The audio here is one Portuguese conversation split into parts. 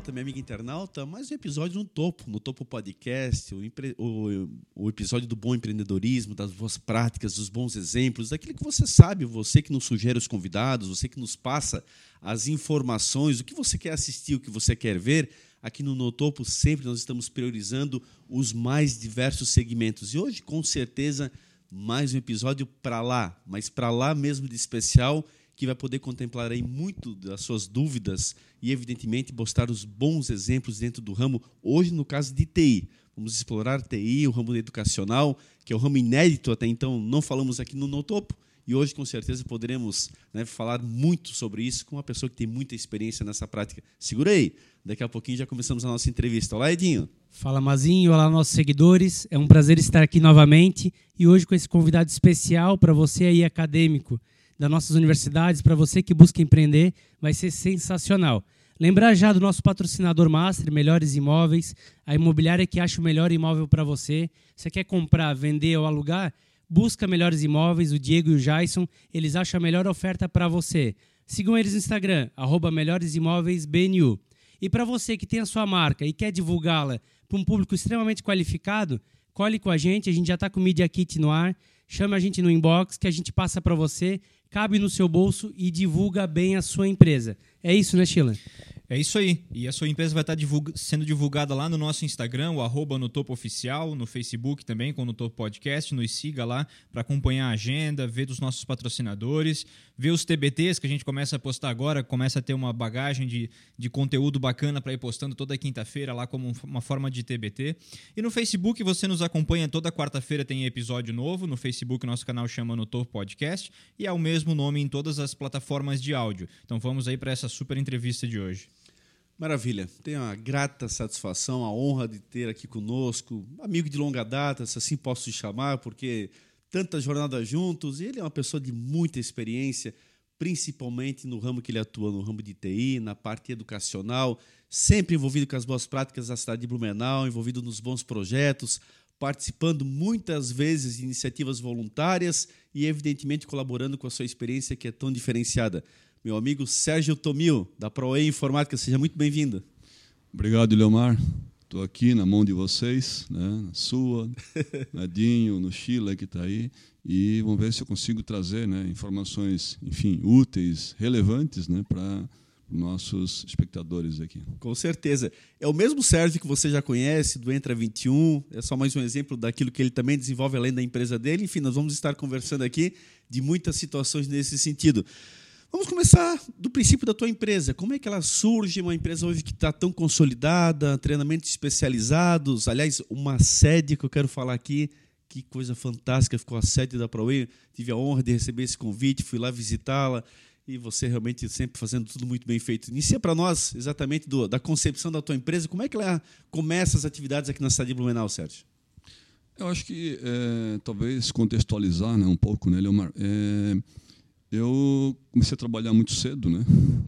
internauta, minha amiga internauta, mais um episódio no Topo, no Topo Podcast, o, o, o, episódio do bom empreendedorismo, das boas práticas, dos bons exemplos, daquilo que você sabe, você que nos sugere os convidados, você que nos passa as informações, o que você quer assistir, o que você quer ver. Aqui no No Topo sempre nós estamos priorizando os mais diversos segmentos. E hoje, com certeza, mais um episódio para lá, mas para lá mesmo de especial que vai poder contemplar aí muito das suas dúvidas e, evidentemente, mostrar os bons exemplos dentro do ramo, hoje no caso de TI. Vamos explorar TI, o ramo educacional, que é um ramo inédito até então, não falamos aqui no No Topo, e hoje, com certeza, poderemos né, falar muito sobre isso com uma pessoa que tem muita experiência nessa prática. Segura aí, daqui a pouquinho já começamos a nossa entrevista. Olá, Edinho. Fala, Mazinho. Olá, nossos seguidores. É um prazer estar aqui novamente e hoje com esse convidado especial para você aí, acadêmico das nossas universidades, para você que busca empreender, vai ser sensacional. Lembrar já do nosso patrocinador master, Melhores Imóveis, a imobiliária que acha o melhor imóvel para você. Você quer comprar, vender ou alugar? Busca Melhores Imóveis, o Diego e o Jason, eles acham a melhor oferta para você. Sigam eles no Instagram, arroba Melhores Imóveis BNU. E para você que tem a sua marca e quer divulgá-la para um público extremamente qualificado, cole com a gente, a gente já está com o Media Kit no ar. Chame a gente no inbox que a gente passa para você cabe no seu bolso e divulga bem a sua empresa. É isso, né, Sheila? É isso aí. E a sua empresa vai estar divulga sendo divulgada lá no nosso Instagram, o arroba no Topo Oficial, no Facebook também, com o No Topo Podcast. Nos siga lá para acompanhar a agenda, ver dos nossos patrocinadores, ver os TBTs que a gente começa a postar agora, começa a ter uma bagagem de, de conteúdo bacana para ir postando toda quinta-feira lá como uma forma de TBT. E no Facebook você nos acompanha toda quarta-feira tem episódio novo. No Facebook nosso canal chama No Topo Podcast e é o mesmo nome em todas as plataformas de áudio. Então vamos aí para essa super entrevista de hoje. Maravilha. Tenho a grata satisfação, a honra de ter aqui conosco, amigo de longa data, se assim posso te chamar, porque tantas jornadas juntos, e ele é uma pessoa de muita experiência, principalmente no ramo que ele atua, no ramo de TI, na parte educacional, sempre envolvido com as boas práticas da cidade de Blumenau, envolvido nos bons projetos, participando muitas vezes de iniciativas voluntárias e, evidentemente, colaborando com a sua experiência que é tão diferenciada meu amigo Sérgio Tomil, da ProE Informática. Seja muito bem-vindo. Obrigado, Leomar. Estou aqui na mão de vocês, né? na sua, Nadinho, no Chile que está aí, e vamos ver se eu consigo trazer né, informações, enfim, úteis, relevantes né, para nossos espectadores aqui. Com certeza. É o mesmo Sérgio que você já conhece, do Entra 21, é só mais um exemplo daquilo que ele também desenvolve além da empresa dele. Enfim, nós vamos estar conversando aqui de muitas situações nesse sentido. Vamos começar do princípio da tua empresa. Como é que ela surge? Uma empresa hoje que está tão consolidada, treinamentos especializados. Aliás, uma sede que eu quero falar aqui. Que coisa fantástica ficou a sede da ProWay. Tive a honra de receber esse convite, fui lá visitá-la e você realmente sempre fazendo tudo muito bem feito. Inicia para nós exatamente do, da concepção da tua empresa. Como é que ela começa as atividades aqui na cidade de Blumenau, Sérgio? Eu acho que é, talvez contextualizar né, um pouco, né, Leomar? É, eu comecei a trabalhar muito cedo, né?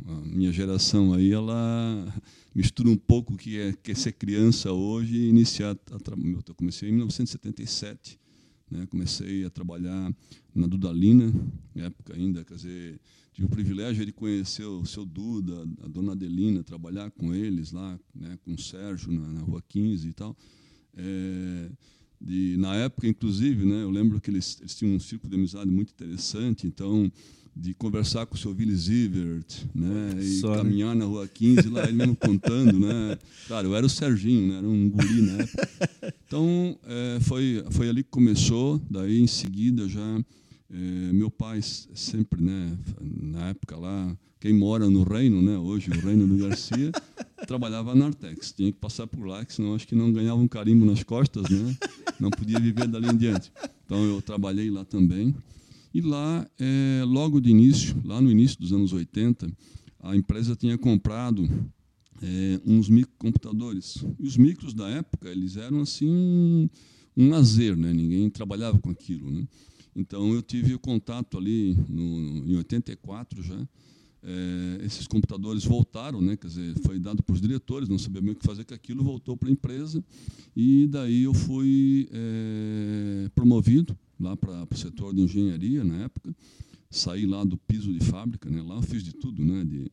A minha geração aí ela mistura um pouco o que é, que é ser criança hoje e iniciar a. Eu comecei em 1977, né? Comecei a trabalhar na Dudalina, na época ainda, quer dizer, tive o privilégio de conhecer o seu Duda, a dona Adelina, trabalhar com eles lá, né? Com o Sérgio na, na Rua 15 e tal. É, de, na época, inclusive, né, eu lembro que eles, eles tinham um círculo de amizade muito interessante, então, de conversar com o seu Willy Zivert, né, e Só, né? caminhar né? na Rua 15, lá ele mesmo contando, né, claro, eu era o Serginho, né, era um guri na época. Então, é, foi, foi ali que começou, daí em seguida já, é, meu pai sempre, né, na época lá, quem mora no reino, né, hoje o reino do Garcia, trabalhava na Artex. Tinha que passar por lá, que senão acho que não ganhava um carimbo nas costas, né? Não podia viver dali em diante. Então eu trabalhei lá também. E lá, é, logo de início, lá no início dos anos 80, a empresa tinha comprado é, uns microcomputadores. E os micros da época, eles eram assim um lazer, né? Ninguém trabalhava com aquilo, né? Então eu tive o contato ali no, em 84 já é, esses computadores voltaram, né, quer dizer, foi dado para os diretores, não sabia bem o que fazer com aquilo, voltou para a empresa, e daí eu fui é, promovido lá para o setor de engenharia na época, saí lá do piso de fábrica, né, lá eu fiz de tudo, né, de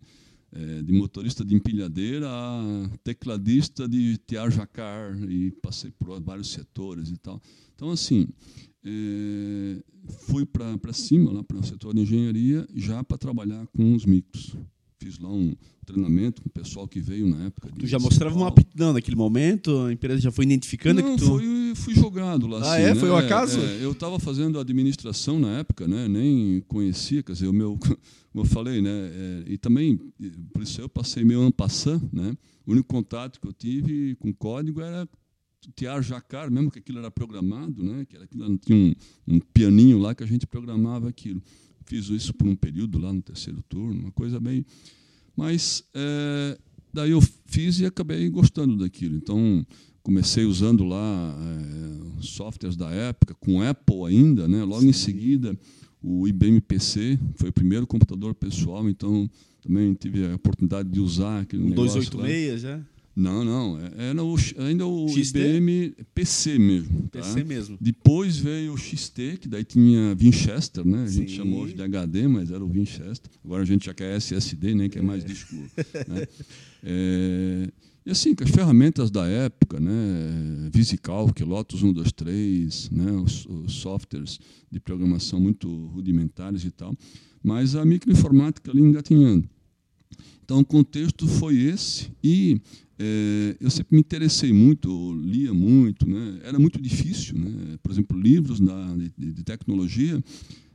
é, de motorista de empilhadeira a tecladista de Tiar Jacar e passei por vários setores e tal. Então, assim, é, fui para cima, lá para o setor de engenharia, já para trabalhar com os micros. Fiz lá um treinamento com o pessoal que veio na época. Tu já mostrava uma aptidão naquele momento? A empresa já foi identificando Não, que tu... fui, fui jogado lá. Ah, assim, é? Né? Foi o acaso? É, eu estava fazendo administração na época, né? nem conhecia, quer dizer, o meu, como eu falei, né? É, e também, por isso eu passei meio ano passando, né? O único contato que eu tive com código era Tiar Jacar, mesmo que aquilo era programado, né? que era aquilo, tinha um, um pianinho lá que a gente programava aquilo. Fiz isso por um período lá no terceiro turno, uma coisa bem. Mas é, daí eu fiz e acabei gostando daquilo. Então comecei usando lá é, softwares da época, com Apple ainda, né? Logo Sim. em seguida o IBM PC foi o primeiro computador pessoal, então também tive a oportunidade de usar aquele um negócio 286 lá. já? Não, não. é, Era o, ainda o XT? IBM PC mesmo. Tá? PC mesmo. Depois veio o XT, que daí tinha Winchester, né? A gente Sim. chamou de HD, mas era o Winchester. Agora a gente já quer SSD, nem quer mais disco. né? É, e assim, com as ferramentas da época, né? VisiCalc, Lotus 123, né? Os, os softwares de programação muito rudimentares e tal. Mas a microinformática ali engatinhando. Então, o contexto foi esse e é, eu sempre me interessei muito, lia muito, né? Era muito difícil, né? Por exemplo, livros da, de, de tecnologia.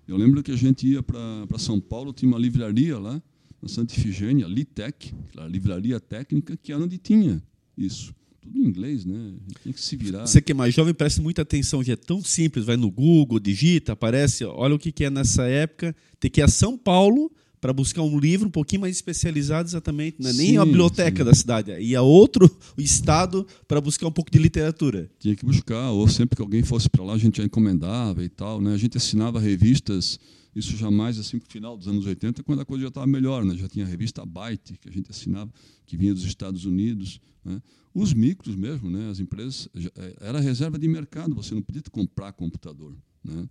Eu lembro que a gente ia para São Paulo, tinha uma livraria lá, na Santa Ifigênia, Litec, a livraria técnica, que era onde tinha isso. Tudo em inglês, né? Tinha que se virar. Você que é mais jovem, preste muita atenção, que é tão simples. Vai no Google, digita, aparece. Olha o que, é nessa época. Ter que ir a São Paulo para buscar um livro um pouquinho mais especializado exatamente, não é nem Sim, a biblioteca sim. da cidade, ia a outro estado para buscar um pouco de literatura. Tinha que buscar, ou sempre que alguém fosse para lá, a gente já encomendava e tal. Né? A gente assinava revistas, isso jamais assim no final dos anos 80, quando a coisa já estava melhor. Né? Já tinha a revista Byte, que a gente assinava, que vinha dos Estados Unidos. Né? Os micros mesmo, né? as empresas, já- eh, era reserva de mercado, você não podia comprar computador. Né?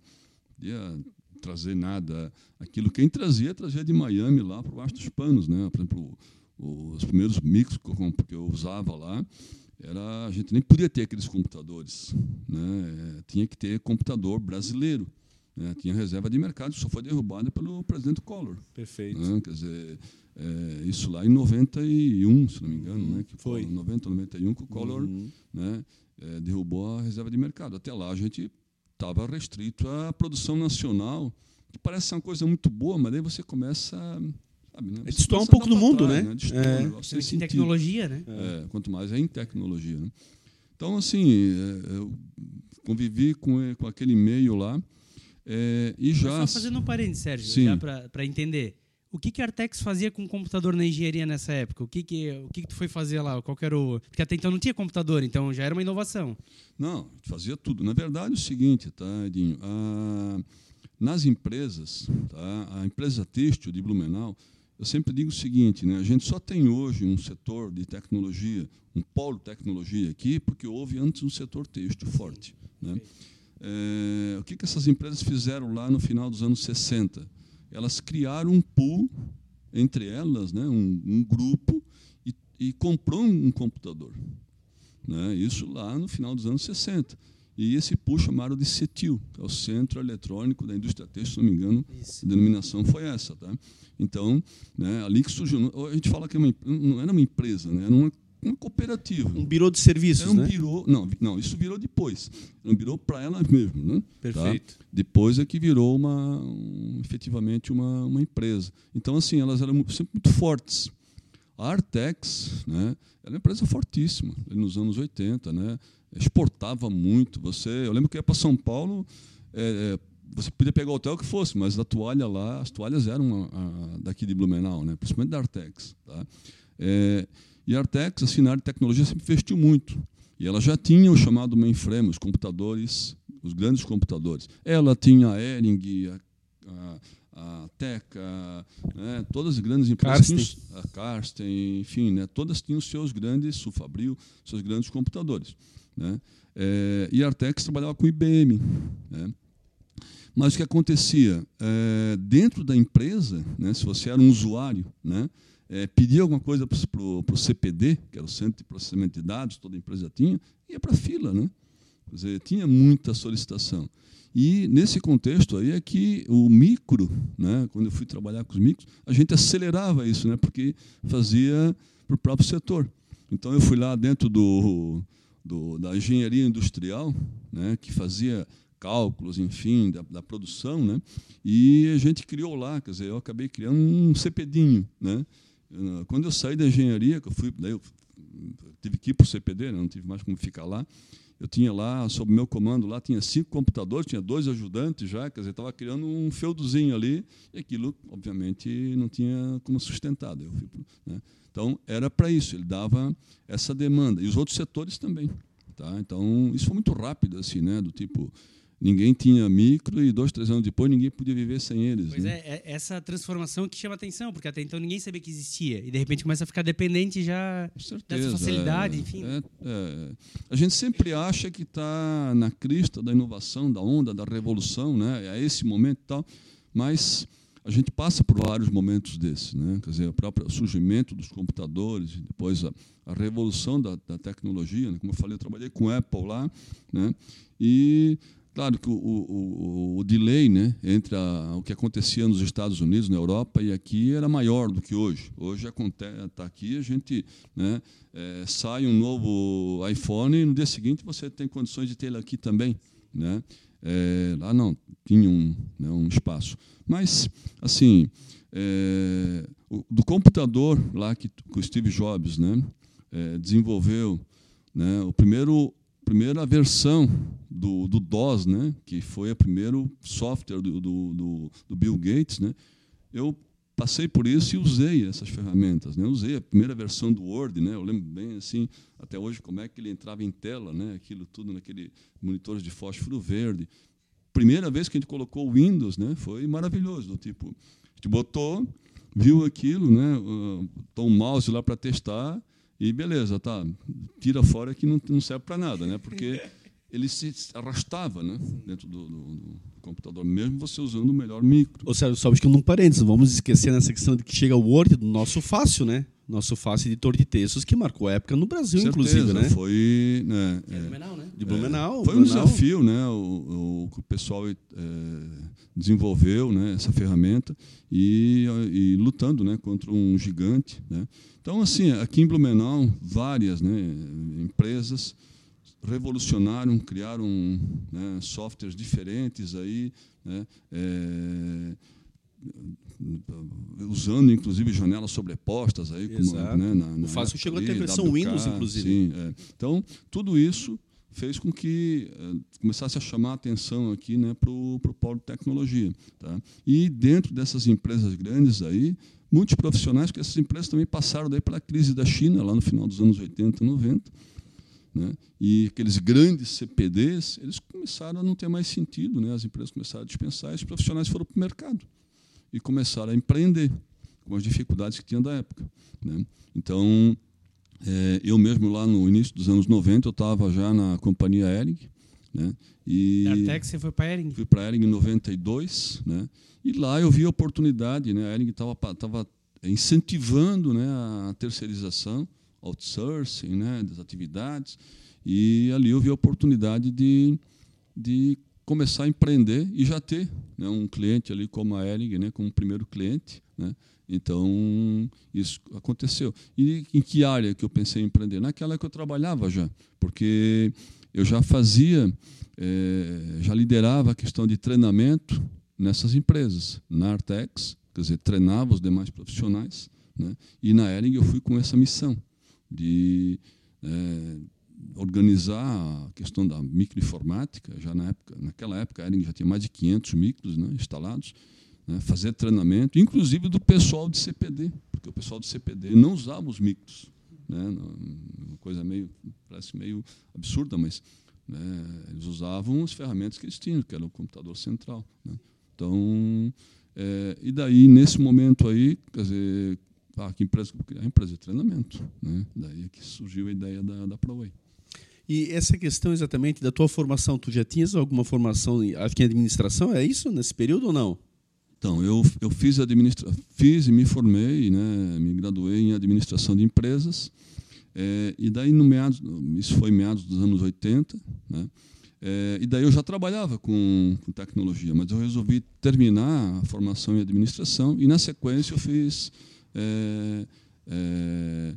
Podia trazer nada. Aquilo quem trazia, trazia de Miami lá por baixo dos panos. Né? Por exemplo, os primeiros micros que eu, usava lá, era, a gente nem podia ter aqueles computadores. Né? Eh, Tinha que ter computador brasileiro. né? Tinha reserva de mercado, só foi derrubada pelo presidente Collor. Perfeito. né? Quer dizer, é, isso lá em 91, se não me engano, né? que Foi. Collor- 90, 91, que o Collor Uhum. né, é, derrubou a reserva de mercado. Até lá a gente estava restrito à produção nacional, que parece ser uma coisa muito boa, mas daí você começa. Sabe, né? É Você destoar um a pouco pra mundo, trás, né? Destoar É. um negócio Em sentido. tecnologia, né? É, quanto mais é em tecnologia. Né? Então, assim, é, eu convivi com, e- com aquele meio lá é, e já. Só fazendo um parênteses, Sérgio, para entender. O que, que a Artex fazia com o computador na engenharia nessa época? O que, que, o que, que tu foi fazer lá? Qual que era o... Porque até então não tinha computador, então já era uma inovação. Não, fazia tudo. Na verdade, é o seguinte, tá, Edinho? Ah, nas empresas, tá, a empresa têxtil de Blumenau, eu sempre digo o seguinte, né, a gente só tem hoje um setor de tecnologia, um polo de tecnologia aqui, porque houve antes um setor têxtil forte. Né? É, o que, que essas empresas fizeram lá no final dos anos 60? Elas criaram um pool entre elas, né, um, um grupo, e, e comprou um computador né? isso lá no final dos anos 60. E esse pool chamaram de CETIL, que é o Centro Eletrônico da Indústria Têxtil, se não me engano, a denominação foi essa. Tá? Então, né, ali que surgiu. A gente fala que é uma, não era uma empresa, né, era uma, uma cooperativa. Um birô de serviços, Era um né? birô, não, não, isso virou depois. Era um birô para ela mesmo, né? Perfeito. Tá? Depois é que virou uma, um, efetivamente uma, uma empresa. Então, assim, elas eram sempre muito fortes. A Artex, né, era uma empresa fortíssima, nos anos 80, né? Exportava muito. Você, eu lembro que ia para São Paulo, é, é, você podia pegar o hotel que fosse, mas a toalha lá, as toalhas eram a- a- daqui de Blumenau, né? Principalmente da Artex, tá? É, e a Artex, assim, na área de tecnologia, sempre investiu muito. E ela já tinha o chamado mainframe, os computadores, os grandes computadores. Ela tinha a Ering, a, a, a Teca, né, todas as grandes empresas. Karsten. tinham A Karsten, enfim, né, todas tinham os seus grandes, Sufabril, seus grandes computadores. Né? É, e a Artex trabalhava com IBM. Né? Mas o que acontecia? É, dentro da empresa, né, se você era um usuário, né, é, pedia alguma coisa para o CPD, que era o Centro de Processamento de Dados, toda empresa tinha, ia para a fila. Né? Quer dizer, tinha muita solicitação. E nesse contexto aí é que o micro, né, quando eu fui trabalhar com os micros, a gente acelerava isso, né, porque fazia para o próprio setor. Então eu fui lá dentro do, do da engenharia industrial, né, que fazia cálculos, enfim, da, da, produção, né? E a gente criou lá, quer dizer, eu acabei criando um CPDinho, né? Quando eu saí da engenharia, que eu fui, daí eu tive que ir para o CPD, né? não tive mais como ficar lá. Eu tinha lá, sob meu comando, lá tinha cinco computadores, tinha dois ajudantes já, quer dizer, estava criando um feudozinho ali, e aquilo, obviamente, não tinha como sustentar. Eu fui, né? Então, era para isso, ele dava essa demanda. E os outros setores também. Tá? Então, isso foi muito rápido, assim, né? do tipo, ninguém tinha micro e dois, três anos depois ninguém podia viver sem eles. Pois né? é, é, essa transformação que chama atenção, porque até então ninguém sabia que existia. E de repente começa a ficar dependente já certeza, dessa facilidade, é, enfim. É, é. A gente sempre acha que está na crista da inovação, da onda, da revolução, né? é esse momento e tal, mas a gente passa por vários momentos desses, né? quer dizer, o próprio surgimento dos computadores, depois a, a revolução da, da tecnologia, né? como eu falei, eu trabalhei com Apple lá, né? e Claro que o, o, o delay né, entre a, o que acontecia nos Estados Unidos, na Europa e aqui era maior do que hoje. Hoje está aqui, a gente né, é, sai um novo iPhone e no dia seguinte você tem condições de ele aqui também. Né? É, lá não, tinha um, né, um espaço. Mas, assim, é, o, do computador lá que, que o Steve Jobs né, desenvolveu, né, o primeiro primeira versão do, do DOS, né, que foi o primeiro software do, do, do, Bill Gates, né, eu passei por isso e usei essas ferramentas. Né? usei a primeira versão do Word, né? eu lembro bem assim, até hoje, como é que ele entrava em tela, né? aquilo tudo naquele monitor de fósforo verde. Primeira vez que a gente colocou o Windows, né? foi maravilhoso, do tipo, a gente botou, viu aquilo, né? Uh, um mouse lá para testar, e beleza, tá, tira fora que não, não serve para nada, né? Porque ele se arrastava né, dentro do, do, do, computador, mesmo você usando o melhor micro. Ô, Sérgio, só que num parênteses, vamos esquecer nessa questão de que chega o Word do nosso fácil, né? Nosso fácil editor de textos que marcou a época no Brasil, Certeza, inclusive, né? Foi, né, é, Blumenau, né? De Blumenau. É, foi Blumenau. um desafio, né? O, o, o pessoal é, desenvolveu, né? Essa ferramenta e, e lutando, né? Contra um gigante, né? Então, assim, aqui em Blumenau, várias, né? Empresas revolucionaram, criaram né, softwares diferentes aí, né, é, usando inclusive janelas sobrepostas aí, como, né, na, na o Fácil chegou a ter versão WK, Windows, inclusive. Sim, é. Então, tudo isso fez com que é, começasse a chamar a atenção aqui né, para o polo de tecnologia. Tá? E dentro dessas empresas grandes aí, muitos profissionais, porque essas empresas também passaram daí pela crise da China, lá no final dos anos 80 90, né? E aqueles grandes CPDs, eles começaram a não ter mais sentido, né? as empresas começaram a dispensar, e os profissionais foram para o mercado e começaram a empreender com as dificuldades que tinham da época. Né? Então, é, eu mesmo lá no início dos anos 90, eu estava já na companhia Ering, né? E Até que você foi para a Ering? Fui para a Ering em 92, né? E lá eu vi a oportunidade, né? A Ering estava tava incentivando, né, a terceirização outsourcing né, das atividades. E ali eu vi a oportunidade de, de começar a empreender e já ter né, um cliente ali como a Ering, né, como primeiro cliente. Né? Então, isso aconteceu. E em que área que eu pensei em empreender? Naquela que eu trabalhava já, porque eu já fazia, é, já liderava a questão de treinamento nessas empresas. Na Artex, quer dizer, treinava os demais profissionais, né? e na Ering eu fui com essa missão de é, organizar a questão da microinformática, já na época, naquela época a Ering já tinha mais de 500 micros né, instalados, né, fazer treinamento, inclusive do pessoal de CPD, porque o pessoal de CPD não usava os micros. Né, uma coisa meio, parece meio absurda, mas né, eles usavam as ferramentas que eles tinham, que era o computador central. Né. Então, é, e daí, nesse momento aí, quer dizer, ah, que empresa que criar? Empresa de treinamento. Né? Daí é que surgiu a ideia da, da ProWay. E essa questão exatamente da tua formação, tu já tinhas alguma formação, em administração, é isso, nesse período ou não? Então, eu, eu fiz, administra fiz e me formei, né, me graduei em administração de empresas. É, e daí, no meados, isso foi meados dos anos 80, né, é, e daí eu já trabalhava com, com, tecnologia, mas eu resolvi terminar a formação em administração e, na sequência, eu fiz. É, é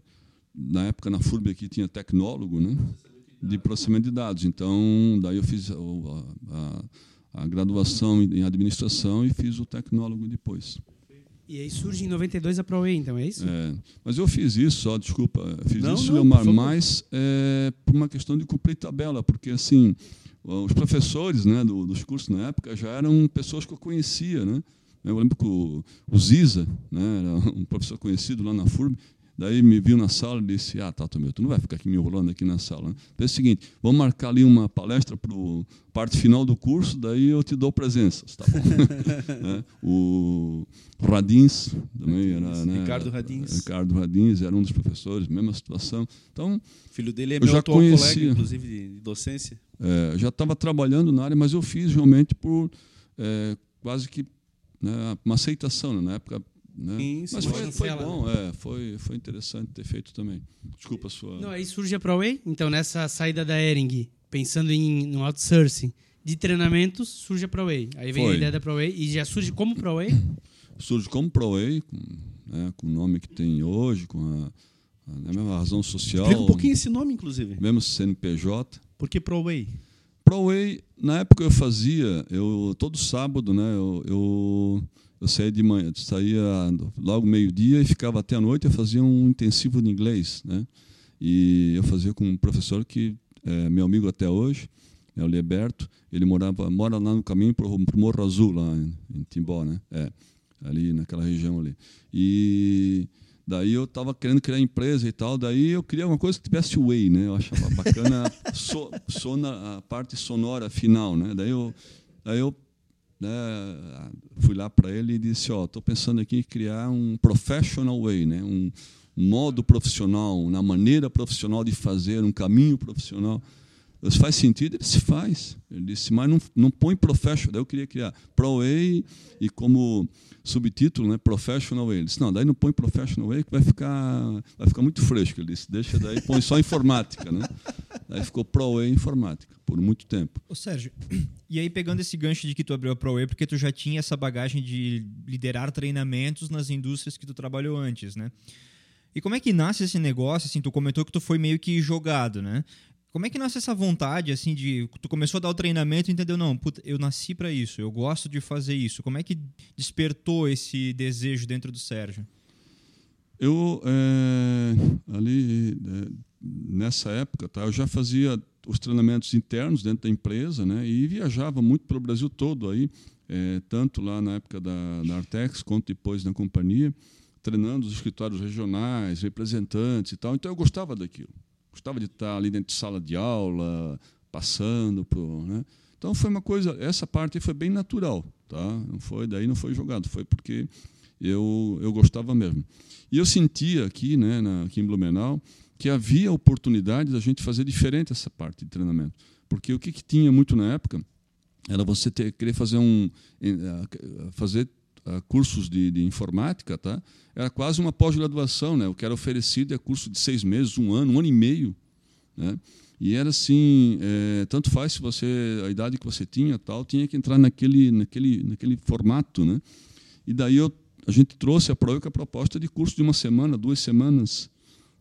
na época, na FURB aqui tinha tecnólogo né, de processamento de dados. Então, daí eu fiz a, a a graduação em administração e fiz o tecnólogo depois. E aí surge em 92 a ProWay, então, é isso? É, mas eu fiz isso, só, desculpa, fiz não, isso, não, Leomar, mais é, por uma questão de cumprir tabela, porque assim, os professores né, do, dos cursos na época já eram pessoas que eu conhecia, né? Eu lembro que o, o Ziza, né, um professor conhecido lá na FURB, Daí me viu na sala e disse: Ah, tá, meu, tu não vai ficar aqui me enrolando aqui na sala. Né? É o seguinte: vamos marcar ali uma palestra para a parte final do curso, daí eu te dou presenças. Tá bom? é, o Radins também era. Né, Ricardo Radins. Ricardo Radins era um dos professores, mesma situação. Então, filho dele é meu já atual conhecia, colega, inclusive, de docência. É, já estava trabalhando na área, mas eu fiz realmente por é, quase que né, uma aceitação. Né? Na época, né? Isso, Mas foi, foi bom, é, foi, foi interessante ter feito também. Desculpa a sua. Não, aí surge a ProWay, então nessa saída da Ering, pensando em no outsourcing de treinamentos, surge a ProWay. Aí vem foi. a ideia da ProWay e já surge como ProWay? Surge como ProWay, com, né, com o nome que tem hoje, com a, a, a mesma razão social. Explica um pouquinho esse nome, inclusive. Mesmo CNPJ. Por que ProWay? ProWay, na época eu fazia, eu todo sábado, né, eu, eu eu saía de manhã, saía logo meio-dia e ficava até a noite. Eu fazia um intensivo de inglês, né? E eu fazia com um professor que é meu amigo até hoje, é o Liberto. Ele morava, mora lá no caminho para o Morro Azul, lá em, em Timbó, né? É, ali naquela região ali. E daí eu estava querendo criar empresa e tal. Daí eu queria uma coisa que tivesse way, né? Eu achava bacana so, so a parte sonora final, né? Daí eu, daí eu né, fui lá para ele e disse, ó, estou pensando aqui em criar um professional way, né, um, um modo profissional, na maneira profissional de fazer, um caminho profissional. Isso faz sentido? Ele se faz. Ele disse, mas não, não põe professional. Daí eu queria criar Pro Way e como subtítulo, né, Professional Way. Ele disse, não, daí não põe Professional Way que vai ficar, vai ficar muito fresco. Ele disse, deixa daí, põe só informática. Né? Daí ficou Pro Way Informática por muito tempo. Ô Sérgio, e aí pegando esse gancho de que tu abriu a Pro Way, porque tu já tinha essa bagagem de liderar treinamentos nas indústrias que tu trabalhou antes, né? E como é que nasce esse negócio? Assim, tu comentou que tu foi meio que jogado, né? Como é que nasce essa vontade, assim, de. Tu começou a dar o treinamento e entendeu, não, puta, eu nasci para isso, eu gosto de fazer isso. Como é que despertou esse desejo dentro do Sérgio? Eu, é, ali, é, nessa época, tá, eu já fazia os treinamentos internos dentro da empresa né, e viajava muito pelo Brasil todo, aí, é, tanto lá na época da, da Artex quanto depois na companhia, treinando os escritórios regionais, representantes e tal. Então eu gostava daquilo gostava de estar ali dentro de sala de aula, passando por, né? Então foi uma coisa, essa parte foi bem natural, tá? Não foi daí não foi jogado, foi porque eu eu gostava mesmo. E eu sentia aqui, né, na, aqui em Blumenau, que havia oportunidade da gente fazer diferente essa parte de treinamento, porque o que, que tinha muito na época era você ter querer fazer um fazer uh, cursos de, de, informática, tá? Era quase uma pós-graduação, né? O que era oferecido é curso de seis meses, um ano, um ano e meio, né? E era assim, é, tanto faz se você a idade que você tinha, tal, tinha que entrar naquele, naquele, naquele formato, né? E daí eu, a gente trouxe a Proica a proposta de curso de uma semana, duas semanas,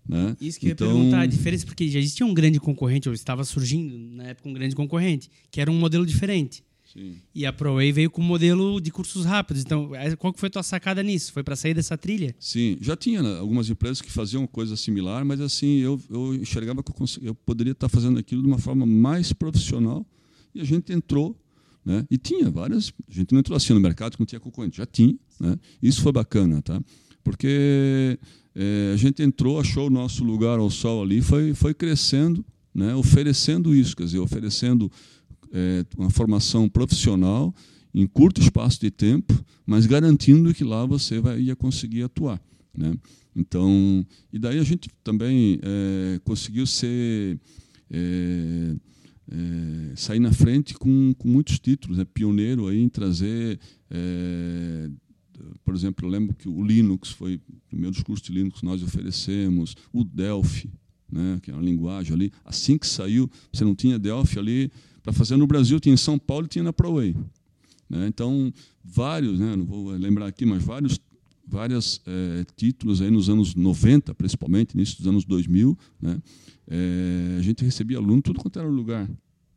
né? Isso que então... eu ia perguntar, a diferença, porque já existia um grande concorrente, ou estava surgindo na época um grande concorrente, que era um modelo diferente. Sim. E a ProWay veio com um modelo de cursos rápidos. Então, é, qual que foi a tua sacada nisso? Foi para sair dessa trilha? Sim, já tinha né, algumas empresas que faziam coisa similar, mas assim, eu, eu enxergava que eu, eu poderia estar fazendo aquilo de uma forma mais profissional e a gente entrou né? E tinha várias, a gente não entrou assim no mercado que não tinha concorrente, já tinha, né? Isso foi bacana, tá? Porque é, a gente entrou, achou o nosso lugar ao sol ali, foi, foi crescendo, né? Oferecendo isso, quer dizer, oferecendo é, uma formação profissional em curto espaço de tempo, mas garantindo que lá você vai, ia conseguir atuar. Né? Então, e daí a gente também é, conseguiu ser é, é, saí na frente com, com muitos títulos, é pioneiro aí em trazer, é, por exemplo, eu lembro que o Linux foi o primeiro dos cursos de Linux nós oferecemos, o Delphi, né, que é uma linguagem ali. Assim que saiu, você não tinha Delphi ali para fazer no Brasil, tinha em São Paulo e tinha na ProWay. Né? Então, vários, né, não vou lembrar aqui, mas vários vários é, títulos aí nos anos 90, principalmente, início dos anos 2000, né? É, a gente recebia aluno tudo quanto era lugar.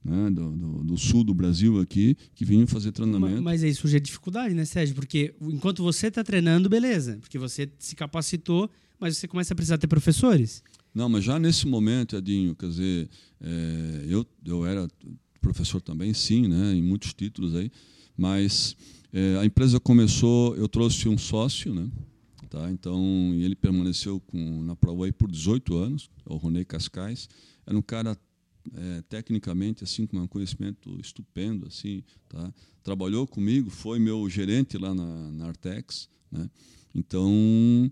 Né, do, do, do, sul do Brasil aqui, que vinham fazer treinamento. Mas, mas aí surge a dificuldade, né, Sérgio? Porque enquanto você está treinando, beleza, porque você se capacitou, mas você começa a precisar ter professores. Não, mas já nesse momento, Edinho, quer dizer, é, eu, eu era professor também, sim, né, em muitos títulos aí, mas é, a empresa começou, eu trouxe um sócio, né, tá, então ele permaneceu com, na ProWay por 18 anos, o Ronei Cascais, era um cara é, tecnicamente assim com um conhecimento estupendo assim tá. Trabalhou comigo foi meu gerente lá na, na Artex né. Então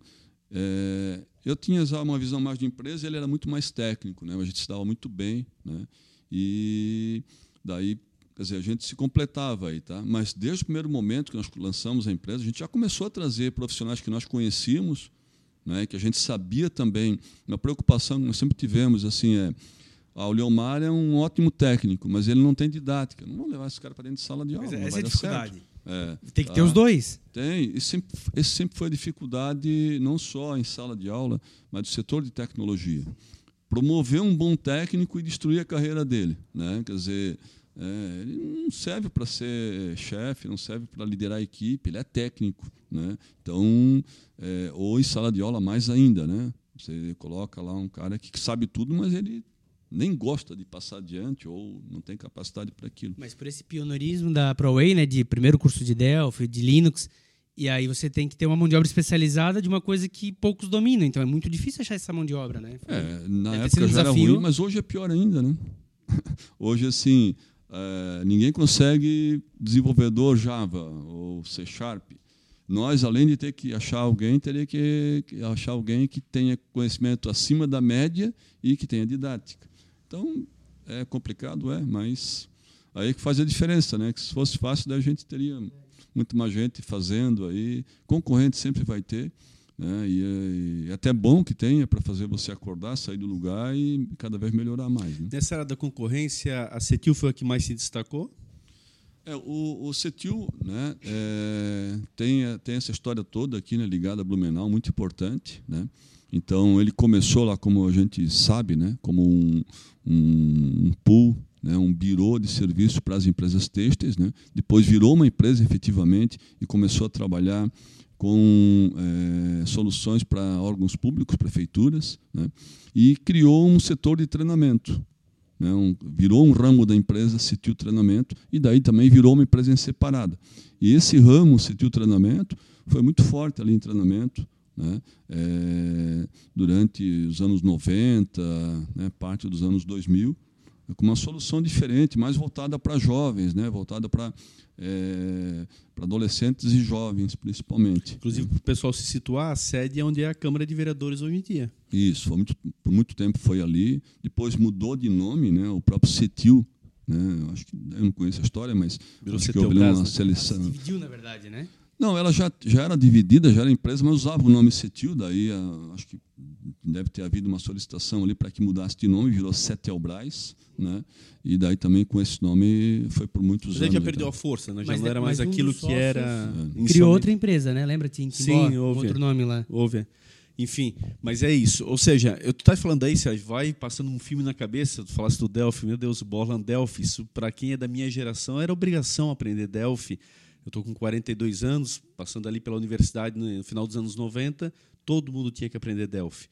é, eu tinha já uma visão mais de empresa ele era muito mais técnico né a gente se dava muito bem né e daí quer dizer a gente se completava aí tá mas desde o primeiro momento que nós lançamos a empresa a gente já começou a trazer profissionais que nós conhecíamos né, que a gente sabia também, uma preocupação que nós sempre tivemos assim é ah, o Leomar é um ótimo técnico, mas ele não tem didática. Não vamos levar esse cara para dentro de sala de aula. Mas essa é a dificuldade. É, tem que tá? ter os dois. Tem. Esse sempre, esse sempre foi a dificuldade, não só em sala de aula, mas do setor de tecnologia. Promover um bom técnico e destruir a carreira dele. Né? Quer dizer, é, ele não serve para ser chefe, não serve para liderar a equipe, ele é técnico. Né? Então, é, ou em sala de aula, mais ainda. Né? Você coloca lá um cara que sabe tudo, mas ele nem gosta de passar adiante ou não tem capacidade para aquilo. Mas por esse pioneirismo da ProWay, né, de primeiro curso de Delphi, de Linux, e aí você tem que ter uma mão de obra especializada de uma coisa que poucos dominam, então é muito difícil achar essa mão de obra, né? É, na época um já era ruim, mas hoje é pior ainda, né? hoje assim, é, ninguém consegue desenvolvedor Java ou C Sharp. Nós, além de ter que achar alguém, teria que achar alguém que tenha conhecimento acima da média e que tenha didática. Então, é complicado, é, mas aí que faz a diferença, né? Que se fosse fácil, daí a gente teria muito mais gente fazendo aí. Concorrente sempre vai ter, né? E é, e é até bom que tenha para fazer você acordar, sair do lugar e cada vez melhorar mais. Né? Nessa área da concorrência, a CETIL foi a que mais se destacou? É, o, o CETIL né, é, tem, tem essa história toda aqui né, ligada a Blumenau, muito importante. Né? Então, ele começou lá, como a gente sabe, né, como um, um, um pool, né, um birô de serviço para as empresas têxteis. Né? Depois virou uma empresa efetivamente e começou a trabalhar com é, soluções para órgãos públicos, prefeituras, né? e criou um setor de treinamento. Né? Um, virou um ramo da empresa Citil Treinamento e daí também virou uma empresa em separada. E esse ramo Citil Treinamento foi muito forte ali em treinamento, né? É, durante os anos 90, né, parte dos anos 2000, com uma solução diferente, mais voltada para jovens, né, voltada para é, para adolescentes e jovens, principalmente. Inclusive, para o pessoal se situar, a sede é onde é a Câmara de Vereadores hoje em dia. Isso, muito, por muito tempo foi ali. Depois mudou de nome, né, o próprio CETIL. Né, eu acho que eu não conheço a história, mas Virou acho que houve uma seleção. Se dividiu, na verdade, né? Não, ela já, já era dividida, já era empresa, mas usava o nome Cetil, daí a, ah, acho que deve ter havido uma solicitação ali para que mudasse de nome, virou Setelbras, né? E daí também com esse nome foi por muitos mas anos. já perdeu a força, né? Já mas, não era mais um aquilo que era. É. Criou outra empresa, né? Lembra? Tinha Sim, houve. outro nome lá. Houve. Enfim, mas é isso. Ou seja, eu tu tá falando aí, Sérgio, vai passando um filme na cabeça, tu falaste do Delphi, meu Deus, Borland Delphi, isso para quem é da minha geração era obrigação aprender Delphi eu estou com 42 anos, passando ali pela universidade no final dos anos 90, todo mundo tinha que aprender Delphi.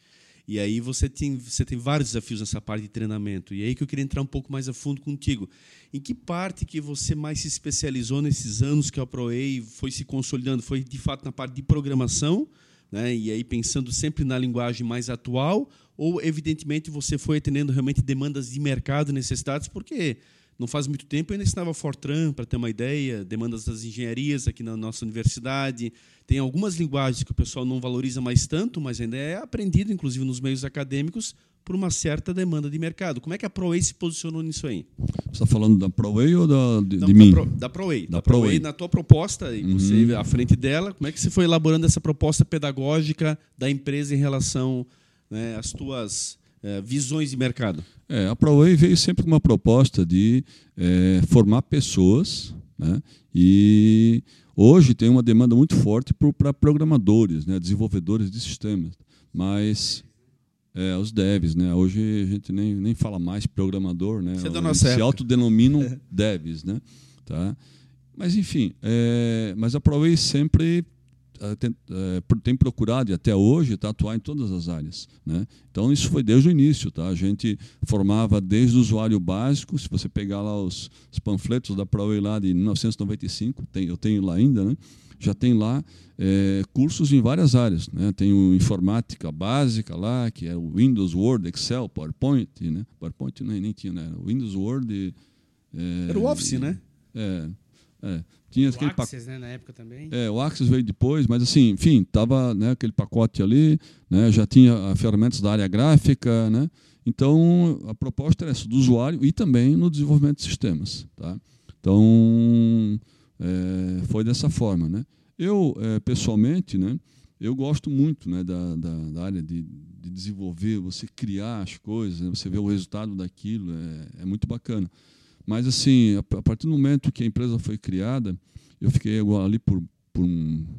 E aí você tem, você tem vários desafios nessa parte de treinamento. E aí que eu queria entrar um pouco mais a fundo contigo. Em que parte que você mais se especializou nesses anos que a ProEI foi se consolidando? Foi de fato na parte de programação, né? e aí pensando sempre na linguagem mais atual, ou evidentemente você foi atendendo realmente demandas de mercado, necessidades, porque não faz muito tempo eu ainda ensinava Fortran, para ter uma ideia, demandas das engenharias aqui na nossa universidade. Tem algumas linguagens que o pessoal não valoriza mais tanto, mas ainda é aprendido, inclusive nos meios acadêmicos, por uma certa demanda de mercado. Como é que a ProWay se posicionou nisso aí? Você está falando da ProWay ou da, de, Não, de da mim? Pro- da ProWay. Da Da ProWay, na tua proposta, e Uhum. você à frente dela, como é que você foi elaborando essa proposta pedagógica da empresa em relação né, às tuas eh, visões de mercado? É, a ProWay veio sempre com uma proposta de é, formar pessoas, né? e hoje tem uma demanda muito forte para programadores, né? desenvolvedores de sistemas, mas é, os devs, né? hoje a gente nem, nem fala mais programador, né? É da Eles nossa se autodenominam devs, né? tá? Mas enfim, é, mas a ProWay sempre tem, eh, pro- tem procurado e até hoje tá, atuar em todas as áreas. Né? Então isso foi desde o início. Tá? A gente formava desde o usuário básico, se você pegar lá os, os panfletos da ProWay lá de 1995, tem, eu tenho lá ainda, né? já tem lá eh, cursos em várias áreas. Né? Tem o informática básica lá, que é o Windows, Word, Excel, PowerPoint. Né? PowerPoint nem, nem tinha, né? O Windows, Word... eh, Era o Office, né? É, é. Tinha O aquele. Access, né, na época também. É, o Axis veio depois, mas assim, enfim, tava né, aquele pacote ali, né, já tinha ah, ferramentas da área gráfica, né? Então a proposta era essa do usuário e também no desenvolvimento de sistemas, tá? Então é, foi dessa forma, né? Eu é, pessoalmente, né? Eu gosto muito, né, da, da, da área de, de desenvolver, você criar as coisas, né, você ver o resultado daquilo, é, é muito bacana. Mas, assim, a, partir do momento que a empresa foi criada, eu fiquei ali por, por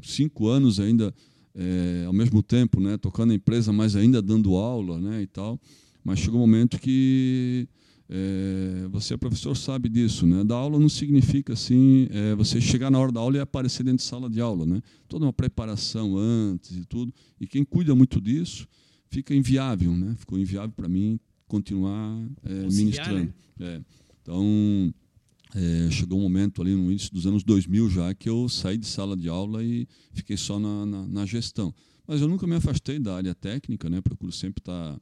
cinco anos ainda, eh, ao mesmo tempo, né, tocando a empresa, mas ainda dando aula né, e tal. Mas chegou um momento que eh, você é professor, sabe disso. Né? Dar aula não significa assim eh, você chegar na hora da aula e aparecer dentro de sala de aula. Né? Toda uma preparação antes e tudo. E quem cuida muito disso fica inviável. Né? Ficou inviável para mim continuar Conciliar, ministrando. É. Então, é, chegou um momento ali no início dos anos 2000 já que eu saí de sala de aula e fiquei só na, na, na gestão. Mas eu nunca me afastei da área técnica, né? procuro sempre estar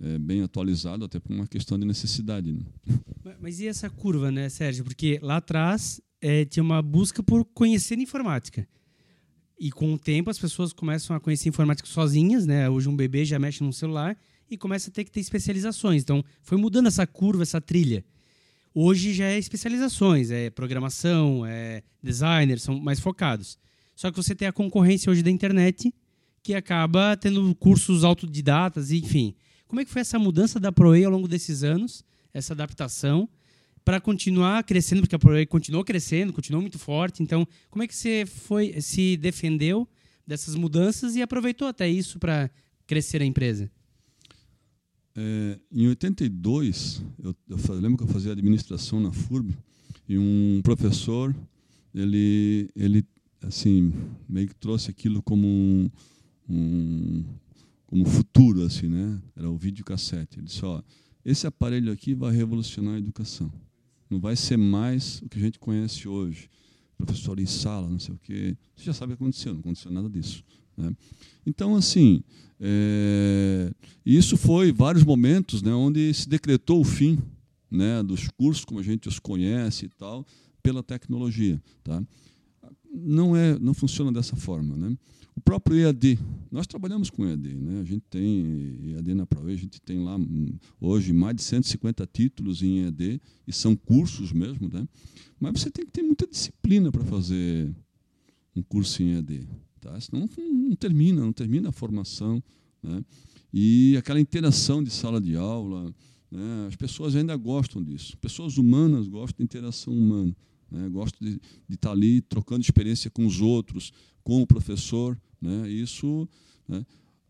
é, bem atualizado, até por uma questão de necessidade. Né? Mas- e essa curva, né, Sérgio? Porque lá atrás eh, tinha uma busca por conhecer informática. E com o tempo as pessoas começam a conhecer informática sozinhas, né? Hoje um bebê já mexe no celular e começa a ter que ter especializações. Então foi mudando essa curva, essa trilha. Hoje já é especializações, é programação, é designer, são mais focados. Só que você tem a concorrência hoje da internet, que acaba tendo cursos autodidatas, enfim. Como é que foi essa mudança da ProEI ao longo desses anos, essa adaptação, para continuar crescendo, porque a ProEI continuou crescendo, continuou muito forte. Então, como é que você foi se defendeu dessas mudanças e aproveitou até isso para crescer a empresa? É, em 82, eu, eu lembro que eu fazia administração na FURB e um professor, ele, ele assim, meio que trouxe aquilo como um, um como futuro, assim, né? Era o videocassete. Ele disse, ó, esse aparelho aqui vai revolucionar a educação. Não vai ser mais o que a gente conhece hoje. Professor em sala, não sei o quê. Você já sabe o que aconteceu, não aconteceu nada disso. Né? Então, assim, é, isso foi vários momentos né, onde se decretou o fim né, dos cursos como a gente os conhece e tal, pela tecnologia. Tá? Não, é, não funciona dessa forma. Né? O próprio EAD, nós trabalhamos com EAD, né? a gente tem EAD na ProE, a gente tem lá hum, hoje mais de 150 títulos em EAD, e são cursos mesmo, né? mas você tem que ter muita disciplina para fazer um curso em EAD. Tá? Senão não, não termina, não termina a formação. Né? E aquela interação de sala de aula, né? as pessoas ainda gostam disso. Pessoas humanas gostam de interação humana, né? gostam de, de estar ali trocando experiência com os outros, com o professor. Né? Isso, né?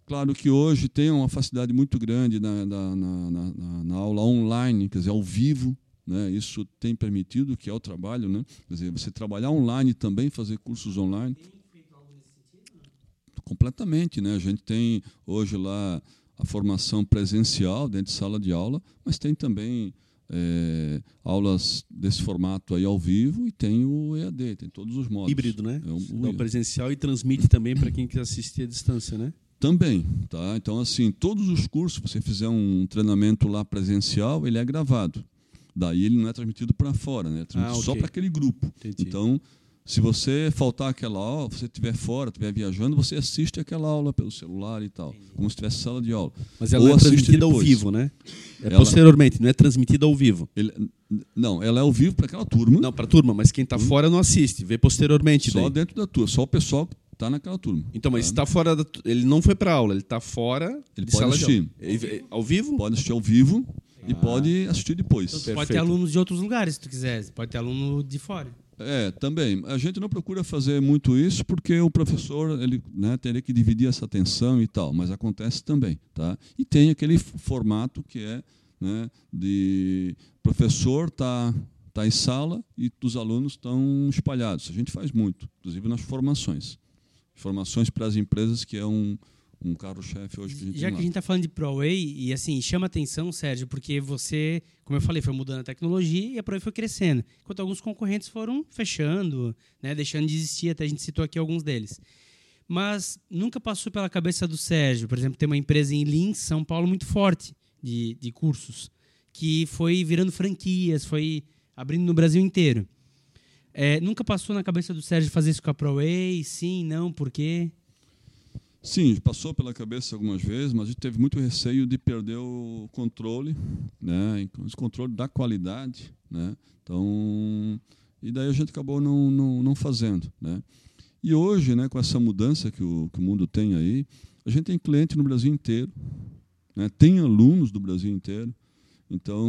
claro que hoje tem uma facilidade muito grande na, na, na, na, na aula online, quer dizer, ao vivo. Né? Isso tem permitido, que é o trabalho, né? quer dizer, você trabalhar online também, fazer cursos online completamente, né? A gente tem hoje lá a formação presencial dentro de sala de aula, mas tem também é, aulas desse formato aí ao vivo e tem o EAD, tem todos os modos. Híbrido, né? É um- o presencial e transmite também para quem quer assistir à distância, né? Também, tá? Então, assim, todos os cursos, se você fizer um treinamento lá presencial, ele é gravado. Daí ele não é transmitido para fora, né? É transmitido Ah, só ok. para aquele grupo. Entendi. Então, Se você faltar aquela aula, você estiver fora, estiver viajando, você assiste aquela aula pelo celular e tal, como se tivesse sala de aula. Mas ela Ou é transmitida ao depois. vivo, né? É Ela- posteriormente, não é transmitida ao vivo. Ele- não, ela é ao vivo para aquela turma, Não, para turma, mas quem está fora não assiste, vê posteriormente. só daí. dentro da turma, só o pessoal que está naquela turma. Então, mas tá? está fora da, tu- ele não foi para aula, ele está fora Ele de pode sala de assistir. aula. Ele- Ao vivo? Pode assistir ao vivo e Ah. pode assistir depois. Então, pode ter alunos de outros lugares, se tu quiser. Pode ter aluno de fora. É, também. A gente não procura fazer muito isso porque o professor ele né, teria que dividir essa atenção e tal, mas acontece também. Tá? E tem aquele formato que é né, de professor tá, tá em sala e os alunos estão espalhados. A gente faz muito, inclusive nas formações. Formações para as empresas, que é um, um carro-chefe hoje que a gente Já que a gente está falando de ProWay, e assim, chama atenção, Sérgio, porque você, como eu falei, foi mudando a tecnologia e a ProWay foi crescendo. Enquanto alguns concorrentes foram fechando, né, deixando de existir, até a gente citou aqui alguns deles. Mas nunca passou pela cabeça do Sérgio, por exemplo, tem uma empresa em Lins, São Paulo, muito forte de, de cursos, que foi virando franquias, foi abrindo no Brasil inteiro. É, nunca passou na cabeça do Sérgio fazer isso com a ProWay? Sim, não, por quê? Sim, passou pela cabeça algumas vezes, mas a gente teve muito receio de perder o controle, né? o controle da qualidade. Né? Então, e daí a gente acabou não, não, não fazendo. Né? E hoje, né, com essa mudança que o, que o mundo tem aí, a gente tem cliente no Brasil inteiro, né? tem alunos do Brasil inteiro. Então,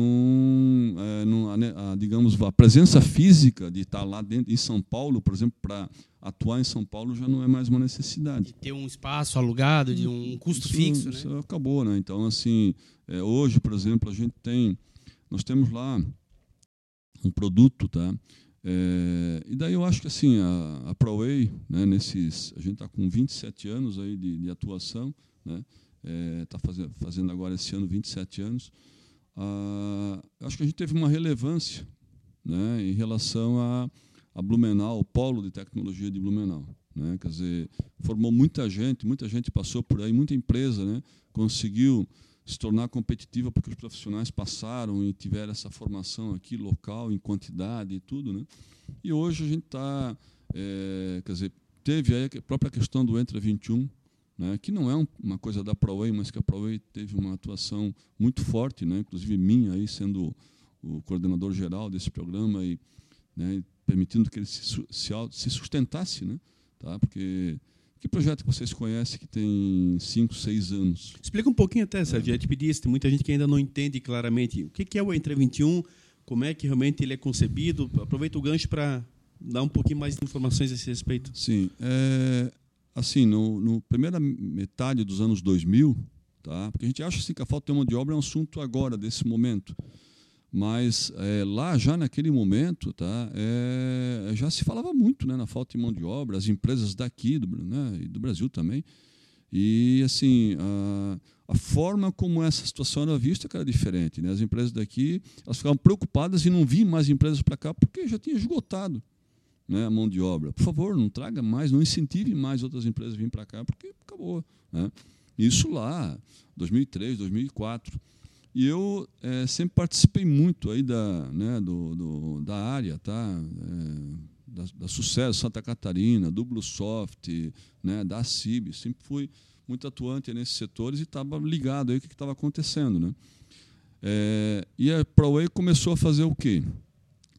é, não- a, a, digamos, a presença física de estar lá dentro, em São Paulo, por exemplo, para atuar em São Paulo já não é mais uma necessidade. De ter um espaço alugado, de um custo Isso- fixo, isso né? acabou, né? Então, assim, é, hoje, por exemplo, a gente tem, nós temos lá um produto, tá? É, e daí eu acho que assim a, a ProWay, né? Nesses, a gente está com 27 anos aí de, de atuação, né? Está fazendo, fazendo agora esse ano 27 anos. Ah, acho que a gente teve uma relevância, né? Em relação a a Blumenau, o polo de tecnologia de Blumenau. Né? Quer dizer, formou muita gente, muita gente passou por aí, muita empresa né? conseguiu se tornar competitiva porque os profissionais passaram e tiveram essa formação aqui local, em quantidade e tudo. Né? E hoje a gente está, quer dizer, teve aí a própria questão do Entra 21, né, que não é um- uma coisa da ProWay, mas que a ProWay teve uma atuação muito forte, né, inclusive minha aí sendo o coordenador geral desse programa e né, permitindo que ele se, se, se sustentasse, né, tá? Porque que projeto que vocês conhecem que tem 5, 6 anos? Explica um pouquinho até, Sérgio. Eu te pedi isso, tem muita gente que ainda não entende claramente o que que é o Entre 21, como é que realmente ele é concebido. Aproveita o gancho para dar um pouquinho mais de informações a esse respeito. Sim, é, assim, no, no primeira metade dos anos 2000, tá? Porque a gente acha assim, que a falta de mão de obra é um assunto agora desse momento, mas é, lá já naquele momento, tá? É, já se falava muito, né, na falta de mão de obra, as empresas daqui do, né, e do Brasil também, e assim a, a forma como essa situação era vista era diferente, né? As empresas daqui elas ficavam preocupadas em não vir mais empresas para cá porque já tinha esgotado né, a mão de obra. Por favor, não traga mais, não incentive mais outras empresas a virem para cá, porque acabou. Né? Isso lá, 2003, 2004. E eu eh, sempre participei muito aí da, né, do, do- da área, tá? Eh, da, da Sucesso, Santa Catarina, do Bluesoft, né, da CIB. Sempre fui muito atuante nesses setores e estava ligado aí o que estava acontecendo. Né? Eh, e a ProWay começou a fazer o quê?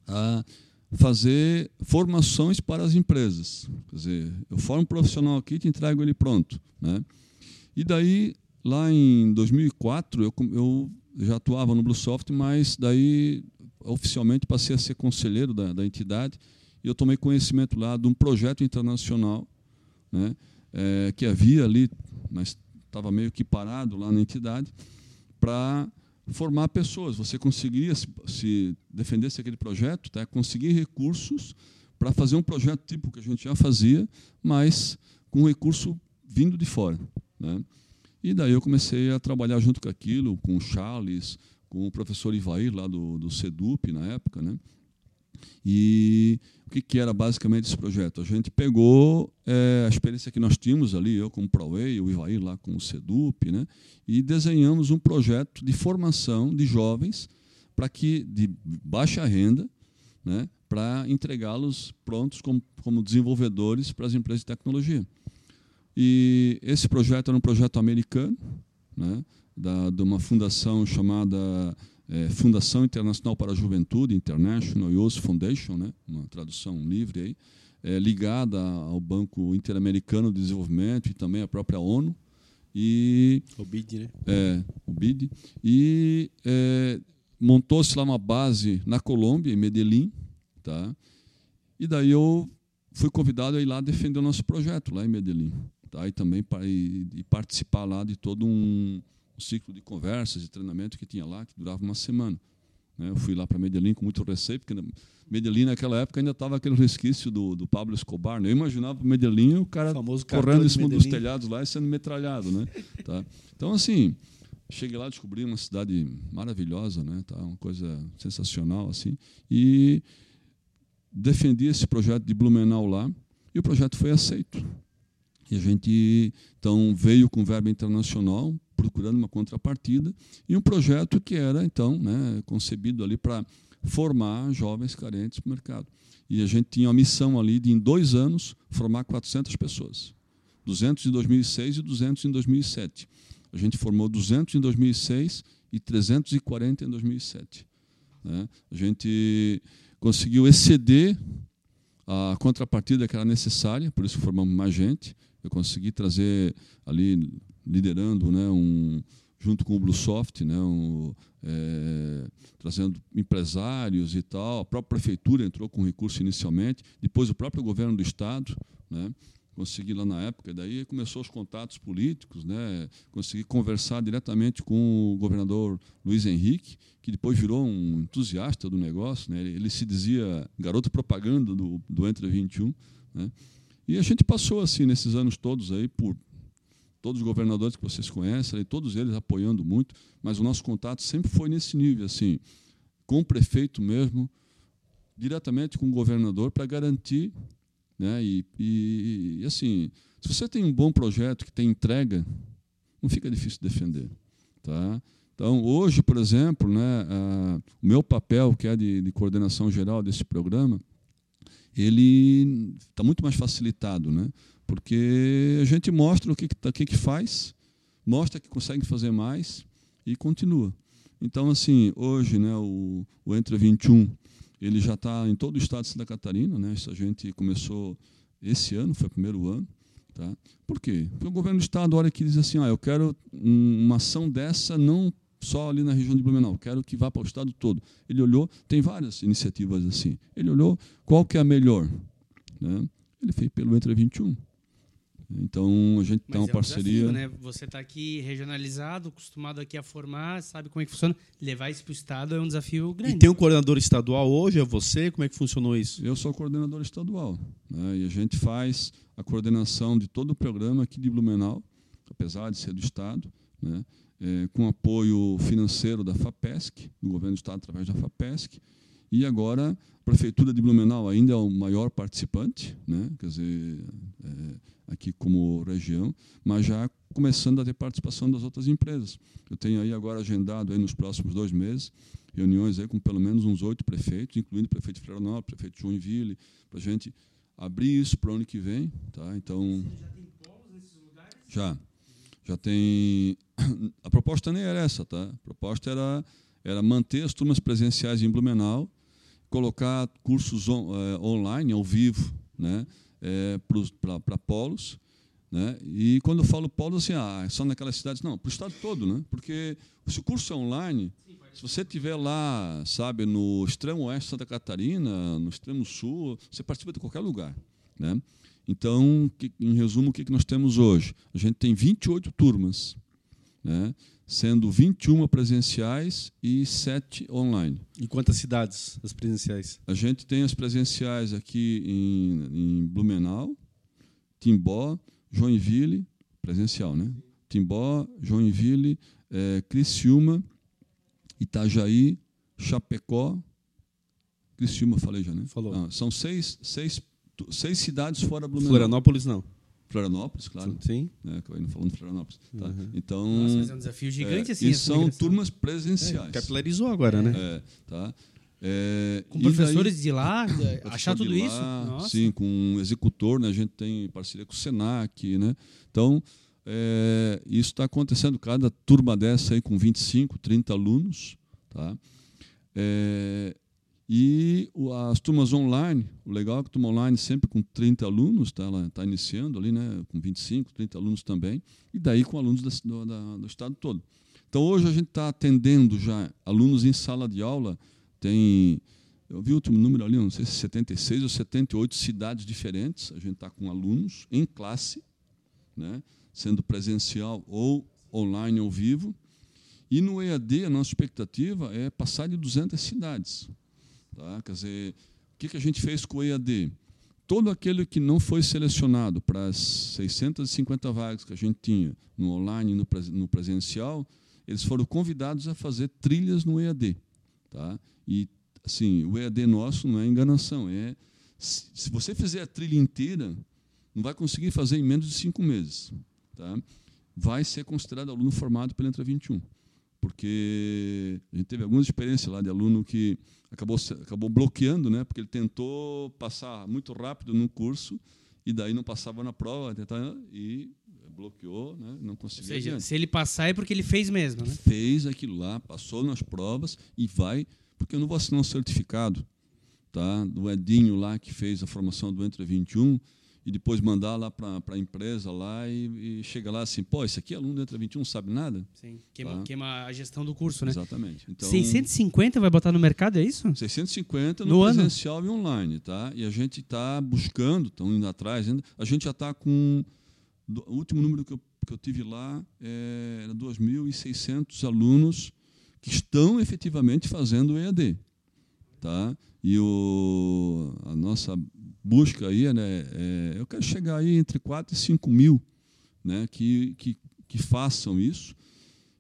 A fazer formações para as empresas. Quer dizer, eu formo um profissional aqui e te entrego ele pronto. Né? E daí, lá em 2004, eu, eu já atuava no Bluesoft, mas daí oficialmente passei a ser conselheiro da, da entidade e eu tomei conhecimento lá de um projeto internacional né, eh, que havia ali, mas estava meio que parado lá na entidade, para formar pessoas. Você conseguiria, se, se defendesse aquele projeto, tá, conseguir recursos para fazer um projeto tipo que a gente já fazia, mas com recurso vindo de fora. Né? E daí eu comecei a trabalhar junto com aquilo, com o Charles, com o professor Ivair, lá do, do SEDUP, na época. Né? E o que, que era basicamente esse projeto? A gente pegou eh, a experiência que nós tínhamos ali, eu como ProWay, o Ivair lá com o SEDUP, né? e desenhamos um projeto de formação de jovens para que de baixa renda, né, para entregá-los prontos como, como desenvolvedores para as empresas de tecnologia. E esse projeto era um projeto americano, né, da, de uma fundação chamada é, Fundação Internacional para a Juventude, International Youth Foundation, né, uma tradução livre aí, é, ligada ao Banco Interamericano de Desenvolvimento e também à própria ONU. E, o BID, né? É, o BID. E é, montou-se lá uma base na Colômbia, em Medellín. Tá? E daí eu fui convidado a ir lá defender o nosso projeto, lá em Medellín. Tá? E também para, e, e participar lá de todo um, um ciclo de conversas e treinamento que tinha lá, que durava uma semana. Né? Eu fui lá para Medellín com muito receio, porque Medellín naquela época ainda estava aquele resquício do, do Pablo Escobar. Né? Eu imaginava Medellín o cara o correndo em cima dos telhados lá e sendo metralhado. Né? tá? Então, assim, cheguei lá, descobri uma cidade maravilhosa, né? tá? uma coisa sensacional. assim E defendi esse projeto de Blumenau lá, e o projeto foi aceito. E a gente então veio com verba internacional, procurando uma contrapartida, e um projeto que era então né, concebido ali para formar jovens carentes para o mercado. E a gente tinha a missão ali de, em dois anos, formar 400 pessoas. 200 em 2006 e 200 em 2007. A gente formou 200 em 2006 e 340 em 2007. Né? A gente conseguiu exceder a contrapartida que era necessária, por isso formamos mais gente. Eu consegui trazer ali, liderando né, um, junto com o Bluesoft, né, um, é, trazendo empresários e tal. A própria prefeitura entrou com recurso inicialmente, depois o próprio governo do estado, né, consegui lá na época, daí começou os contatos políticos, né, consegui conversar diretamente com o governador Luiz Henrique, que depois virou um entusiasta do negócio, né, ele, ele se dizia garoto propaganda do, do Entre 21, né, e a gente passou assim nesses anos todos aí por todos os governadores que vocês conhecem, todos eles apoiando muito, mas o nosso contato sempre foi nesse nível, assim, com o prefeito mesmo, diretamente com o governador, para garantir. Né, e, e, e, assim, se você tem um bom projeto que tem entrega, não fica difícil defender. Tá? Então, hoje, por exemplo, né, a, o meu papel, que é de, de coordenação geral desse programa, ele está muito mais facilitado. Né? Porque a gente mostra o que, tá, que, que faz, mostra que consegue fazer mais e continua. Então, assim, hoje, né, o, o Entre 21, ele já está em todo o estado de Santa Catarina, né? Isso a gente começou esse ano, foi o primeiro ano. Tá? Por quê? Porque o governo do estado olha que diz assim, ah, eu quero uma ação dessa não só ali na região de Blumenau, quero que vá para o estado todo. Ele olhou, tem várias iniciativas assim. Ele olhou qual que é a melhor. Né? Ele fez pelo Entre 21. Então a gente tem uma é um parceria. Desafio, né? Você está aqui regionalizado, acostumado aqui a formar, sabe como é que funciona. Levar isso para o estado é um desafio grande. E tem um coordenador estadual hoje? É você? Como é que funcionou isso? Eu sou coordenador estadual. Né? E a gente faz a coordenação de todo o programa aqui de Blumenau, apesar de ser do estado, né? É, com apoio financeiro da FAPESC, do governo do estado através da FAPESC. E agora a prefeitura de Blumenau ainda é o maior participante, né? quer dizer, é, aqui como região, mas já começando a ter participação das outras empresas. Eu tenho aí agora agendado aí nos próximos dois meses reuniões aí com pelo menos uns oito prefeitos, incluindo o prefeito de Florianópolis, o prefeito de Joinville, para a gente abrir isso para o ano que vem. Tá? Então, Você já tem polos nesses lugares? Já. Já tem. A proposta nem era essa, tá? A proposta era, era manter as turmas presenciais em Blumenau, colocar cursos on, eh, online, ao vivo, né? É, para polos. Né? E quando eu falo polos, assim, ah, só naquelas cidades, não, para o estado todo, né? porque se o curso é online, se você estiver lá, sabe, no extremo oeste de Santa Catarina, no extremo sul, você participa de qualquer lugar. Né? Então, em resumo, o que nós temos hoje? A gente tem 28 turmas. Né? Sendo 21 presenciais e 7 online. Em quantas cidades as presenciais? A gente tem as presenciais aqui em, em Blumenau, Timbó, Joinville, presencial, né? Timbó, Joinville, é, Criciúma, Itajaí, Chapecó, Criciúma, falei já, né? Falou. Ah, são seis, seis, seis cidades fora Blumenau. Florianópolis não. Florianópolis, claro. Sim. É, acabei não falando Florianópolis. Tá? Uhum. Então, Nossa, mas é um desafio gigante é, assim. E são migração. turmas presenciais. É, capilarizou agora, né? É, tá? É, Com professores daí- de lá, achar tudo lá, isso? Nossa. Sim, com um executor, né? a gente tem parceria com o Senac. Né? Então, é, isso está acontecendo, cada turma dessa aí com 25, 30 alunos. Tá? É, e as turmas online, o legal é que a turma online sempre com 30 alunos, tá? ela está iniciando ali, né? com 25, 30 alunos também, e daí com alunos do, do estado todo. Então hoje a gente está atendendo já alunos em sala de aula, tem, eu vi o último número ali, não sei se 76 ou 78 cidades diferentes, a gente está com alunos em classe, né? sendo presencial ou online ao vivo, e no EAD a nossa expectativa é passar de 200 cidades. Tá? Quer dizer, o que, que a gente fez com o EAD? Todo aquele que não foi selecionado para as 650 vagas que a gente tinha no online e no, pres- no presencial, eles foram convidados a fazer trilhas no EAD. Tá? E, assim, o EAD nosso não é enganação. É, se você fizer a trilha inteira, não vai conseguir fazer em menos de cinco meses. Tá? Vai ser considerado aluno formado pela Entra 21 porque a gente teve algumas experiências lá de aluno que acabou, acabou bloqueando, né, porque ele tentou passar muito rápido no curso e daí não passava na prova tentava, e bloqueou, né, não Ou conseguiu. seja, adiante. se ele passar é porque ele fez mesmo, né? Fez aquilo lá, passou nas provas e vai, porque eu não vou assinar um certificado tá, do Edinho lá que fez a formação do Entra 21 e depois mandar lá para a empresa lá e, e chega lá assim, pô, esse aqui é aluno Entra 21, não sabe nada? Sim. Queima, Tá. queima a gestão do curso, né? Exatamente. Então, 650 vai botar no mercado, é isso? 650 no, No ano? presencial e online, tá? E a gente está buscando, estão indo atrás ainda. A gente já está com do- o último número que eu, que eu tive lá é, era 2.600 alunos que estão efetivamente fazendo o EAD, tá? E o, a nossa busca aí, né? é, eu quero chegar aí entre 4 e 5 mil, né? Que, que, que façam isso.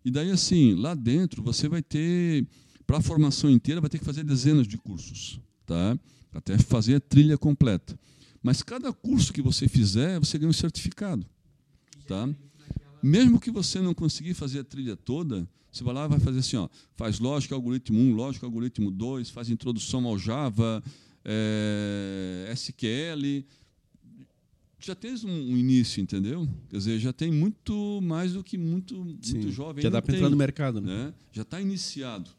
E daí assim, lá dentro você vai ter para a formação inteira vai ter que fazer dezenas de cursos, tá? Até fazer a trilha completa. Mas cada curso que você fizer, você ganha um certificado, tá? Mesmo que você não conseguir fazer a trilha toda, você vai lá e vai fazer assim, ó, faz lógica algoritmo 1, lógica algoritmo 2, faz introdução ao Java, eh, SQL, já tens um, um início, entendeu? Quer dizer, já tem muito mais do que muito, muito jovem Já dá para entrar no mercado, né? né? já está iniciado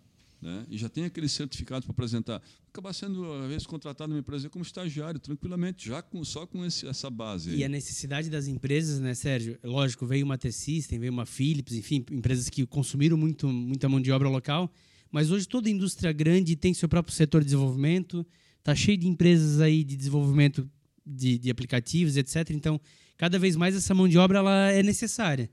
né? e já tem aqueles certificados para apresentar. Acabar sendo, às vezes, contratado numa empresa como estagiário, tranquilamente, já com, só com esse, essa base. aí. E a necessidade das empresas, né, Sérgio? Lógico, veio uma T-System, veio uma Philips, enfim, empresas que consumiram muito, muita mão de obra local. Mas hoje toda indústria grande tem seu próprio setor de desenvolvimento, está cheio de empresas aí de desenvolvimento de, de aplicativos, etc. Então, cada vez mais essa mão de obra ela é necessária.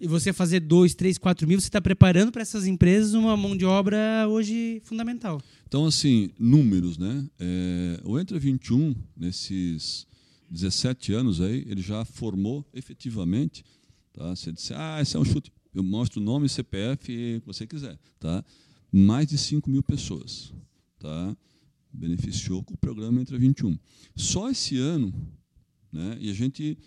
E você fazer dois, três, quatro mil, você está preparando para essas empresas uma mão de obra hoje fundamental. Então, assim, números, né? É, o Entra 21, nesses 17 anos aí, ele já formou efetivamente, tá? Você disse, ah, esse é um chute. Eu mostro o nome, CPF, o que você quiser, tá? Mais de 5 mil pessoas, tá? Beneficiou com o programa Entra 21. Só esse ano, né? E a gente,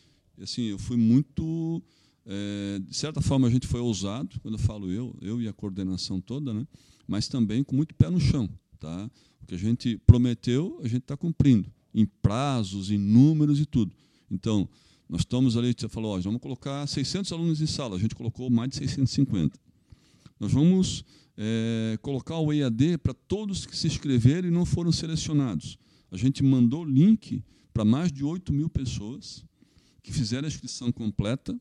assim, eu fui muito... é, de certa forma, a gente foi ousado, quando eu falo eu, eu e a coordenação toda, né? mas também com muito pé no chão. Tá? O que a gente prometeu, a gente está cumprindo, em prazos, em números e tudo. Então, nós estamos ali, você falou, ó, vamos colocar 600 alunos em sala, a gente colocou mais de 650. Nós vamos é, colocar o EAD para todos que se inscreveram e não foram selecionados. A gente mandou link para mais de 8 mil pessoas que fizeram a inscrição completa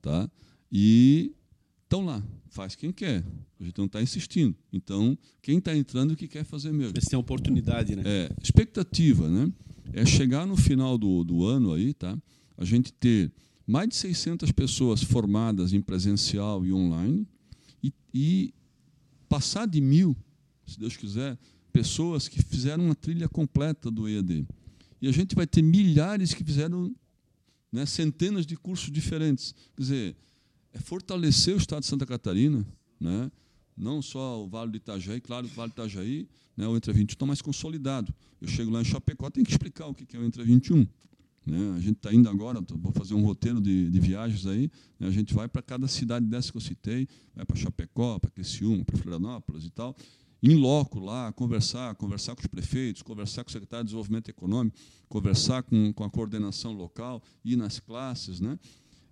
tá? e estão lá. Faz quem quer. A gente não está insistindo. Então, quem está entrando que quer fazer mesmo. Eles têm oportunidade, né? É, expectativa, né? É chegar no final do, do ano aí, tá? A gente ter mais de 600 pessoas formadas em presencial e online e, e passar de mil, se Deus quiser, pessoas que fizeram uma trilha completa do EAD. E a gente vai ter milhares que fizeram né, centenas de cursos diferentes. Quer dizer, é fortalecer o Estado de Santa Catarina, né? não só o Vale do Itajaí, claro que o Vale do Itajaí, né, o Entra 21 está mais consolidado. Eu chego lá em Chapecó, tenho que explicar o que é o Entra 21. Né? A gente está indo agora, tô- vou fazer um roteiro de, de viagens aí, né? a gente vai para cada cidade dessa que eu citei, vai para Chapecó, para Criciúma, para Florianópolis e tal, em loco lá, conversar, conversar com os prefeitos, conversar com o secretário de Desenvolvimento Econômico, conversar com, com a coordenação local, ir nas classes, né?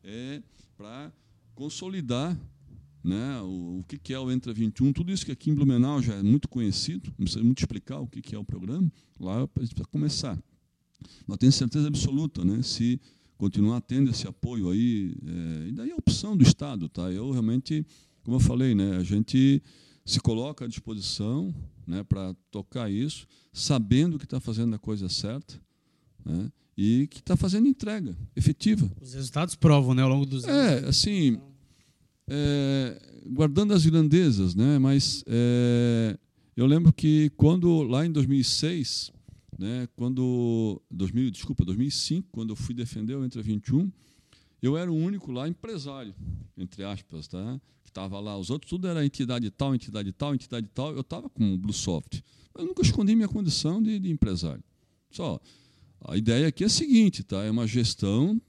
é para consolidar né, o, o que, que é o Entra 21, tudo isso que aqui em Blumenau já é muito conhecido, não precisa muito explicar o que, que é o programa, lá a gente precisa começar. Mas tenho certeza absoluta, né, se continuar tendo esse apoio aí, é, e daí a opção do Estado, tá? Eu realmente, como eu falei, né, a gente se coloca à disposição né, para tocar isso, sabendo que está fazendo a coisa certa né, e que está fazendo entrega efetiva. Os resultados provam, né, ao longo dos anos. É, assim, é, guardando as grandezas, né, mas é, eu lembro que quando, lá em 2006, né, quando 2000, desculpa, 2005, quando eu fui defender o Entra 21, eu era o único lá empresário, entre aspas, tá? que estava lá. Os outros tudo era entidade tal, entidade tal, entidade tal. Eu estava com o Bluesoft. Eu nunca escondi minha condição de, de, empresário. Só, a ideia aqui é a seguinte, tá? É uma gestão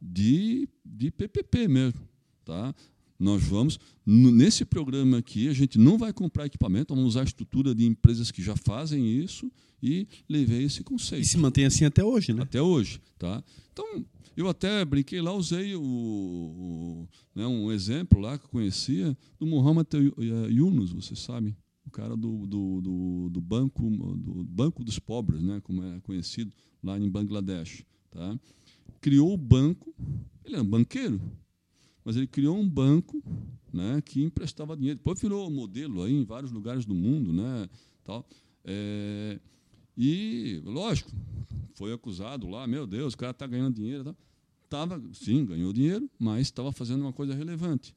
de, de PPP mesmo, tá? Nós vamos, nesse programa aqui, a gente não vai comprar equipamento, vamos usar a estrutura de empresas que já fazem isso e levei esse conceito. E se mantém assim até hoje, né? Até hoje, tá? Então, eu até brinquei lá, usei o, o né, um exemplo lá que eu conhecia do Muhammad Yunus, vocês sabem, o cara do, do, do, do, banco do banco dos pobres, né, como é conhecido lá em Bangladesh, tá? Criou o banco, ele é um banqueiro, mas ele criou um banco né, que emprestava dinheiro. Depois virou modelo aí em vários lugares do mundo. Né, tal. É, e, lógico, foi acusado lá, meu Deus, o cara está ganhando dinheiro. Tal. Tava, sim, ganhou dinheiro, mas estava fazendo uma coisa relevante.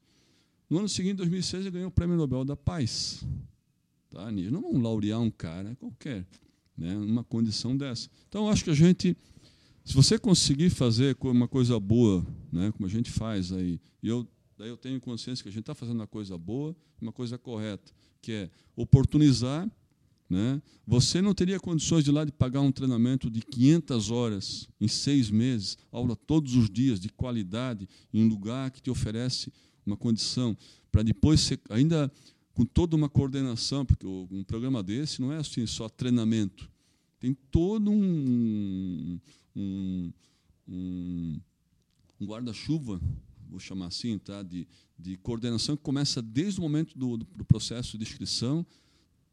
No ano seguinte, 2006, ele ganhou o Prêmio Nobel da Paz. Tá? Não vamos laurear um cara qualquer, né, numa condição dessa. Então, acho que a gente se você conseguir fazer uma coisa boa, né, como a gente faz aí, e eu, daí eu tenho consciência que a gente está fazendo uma coisa boa, uma coisa correta, que é oportunizar. Né? Você não teria condições de lá de pagar um treinamento de 500 horas em seis meses, aula todos os dias, de qualidade, em um lugar que te oferece uma condição, para depois ser, ainda com toda uma coordenação, porque um programa desse não é assim só treinamento, tem todo um, um, um, um guarda-chuva, vou chamar assim, tá? de, de coordenação que começa desde o momento do, do, processo de inscrição.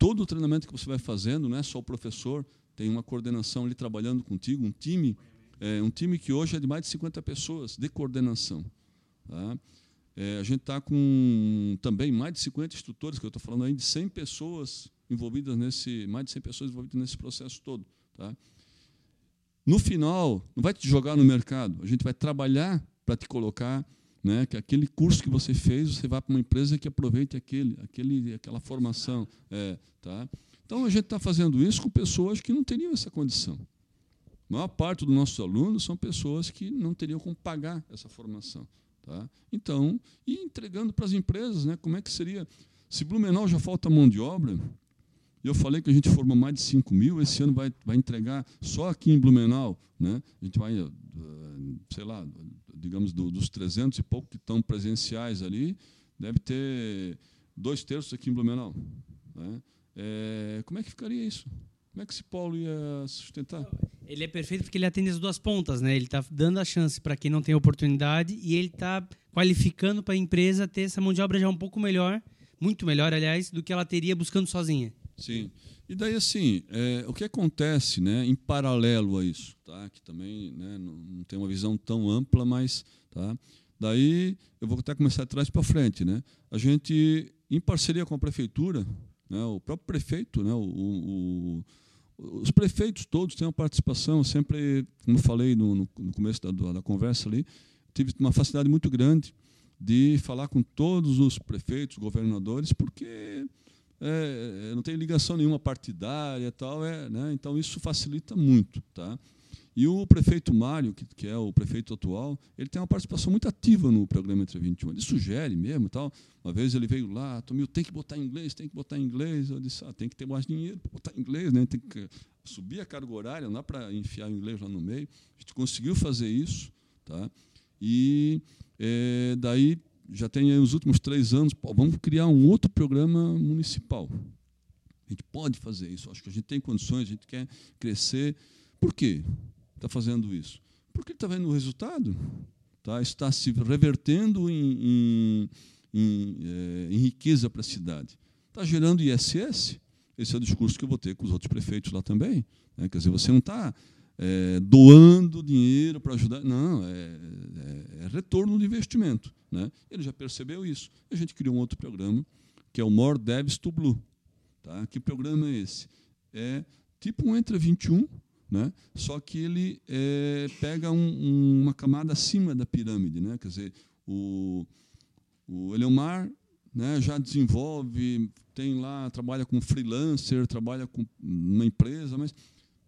Todo o treinamento que você vai fazendo, não é só o professor, tem uma coordenação ali trabalhando contigo, um time, é, um time que hoje é de mais de 50 pessoas de coordenação. Tá? É, a gente está com também mais de 50 instrutores, que eu estou falando aí de 100 pessoas envolvidas nesse, mais de 100 pessoas envolvidas nesse processo todo. Tá? No final, não vai te jogar no mercado, a gente vai trabalhar para te colocar né, que aquele curso que você fez, você vai para uma empresa que aproveite aquele, aquele, aquela formação. É, tá? Então, a gente está fazendo isso com pessoas que não teriam essa condição. A maior parte dos nossos alunos são pessoas que não teriam como pagar essa formação. Tá? Então, e entregando para as empresas, né, como é que seria? Se Blumenau já falta mão de obra, e eu falei que a gente formou mais de 5 mil, esse ano vai, vai entregar só aqui em Blumenau, né? a gente vai, eh, sei lá, digamos, do, dos 300 e pouco que estão presenciais ali, deve ter dois terços aqui em Blumenau. Né? É, como é que ficaria isso? Como é que esse polo ia sustentar? Ele é perfeito porque ele atende as duas pontas, né? Ele está dando a chance para quem não tem oportunidade e ele está qualificando para a empresa ter essa mão de obra já um pouco melhor, muito melhor, aliás, do que ela teria buscando sozinha. Sim. E daí, assim, é, o que acontece né, em paralelo a isso, tá? que também né, não, não, tem uma visão tão ampla, mas. Tá? Daí, eu vou até começar de trás para frente. Né? A gente, em parceria com a prefeitura, né, o próprio prefeito, né, o, o, os prefeitos todos têm uma participação, sempre, como falei no, no começo da, da conversa ali, tive uma facilidade muito grande de falar com todos os prefeitos, governadores, porque é, é, não tem ligação nenhuma partidária tal, é, né? então isso facilita muito. Tá? E o prefeito Mário, que, que, é o prefeito atual, ele tem uma participação muito ativa no programa Entre 21. Ele sugere mesmo tal. Uma vez ele veio lá, Tomil, tem que botar em inglês, tem que botar em inglês. Eu disse, ah, tem que ter mais dinheiro para botar em inglês, né? tem que subir a carga horária, não dá para enfiar o inglês lá no meio. A gente conseguiu fazer isso. Tá? E é, daí já tem aí os últimos três anos, pô, vamos criar um outro programa municipal. A gente pode fazer isso. Acho que a gente tem condições, a gente quer crescer. Por quê? Está fazendo isso? Porque está vendo o resultado. Tá? Está se revertendo em, em, em, é, em riqueza para a cidade. Está gerando ISS. Esse é o discurso que eu vou ter com os outros prefeitos lá também. Né? Quer dizer, você não está é, doando dinheiro para ajudar. Não, é, é, é, retorno de investimento. Né? Ele já percebeu isso. A gente criou um outro programa, que é o More Devs to Blue. Tá? Que programa é esse? É tipo um Entra 21, né? só que ele é, pega um, um, uma camada acima da pirâmide. Né? Quer dizer, o, o Eleomar né, já desenvolve, tem lá, trabalha com freelancer, trabalha com uma empresa, mas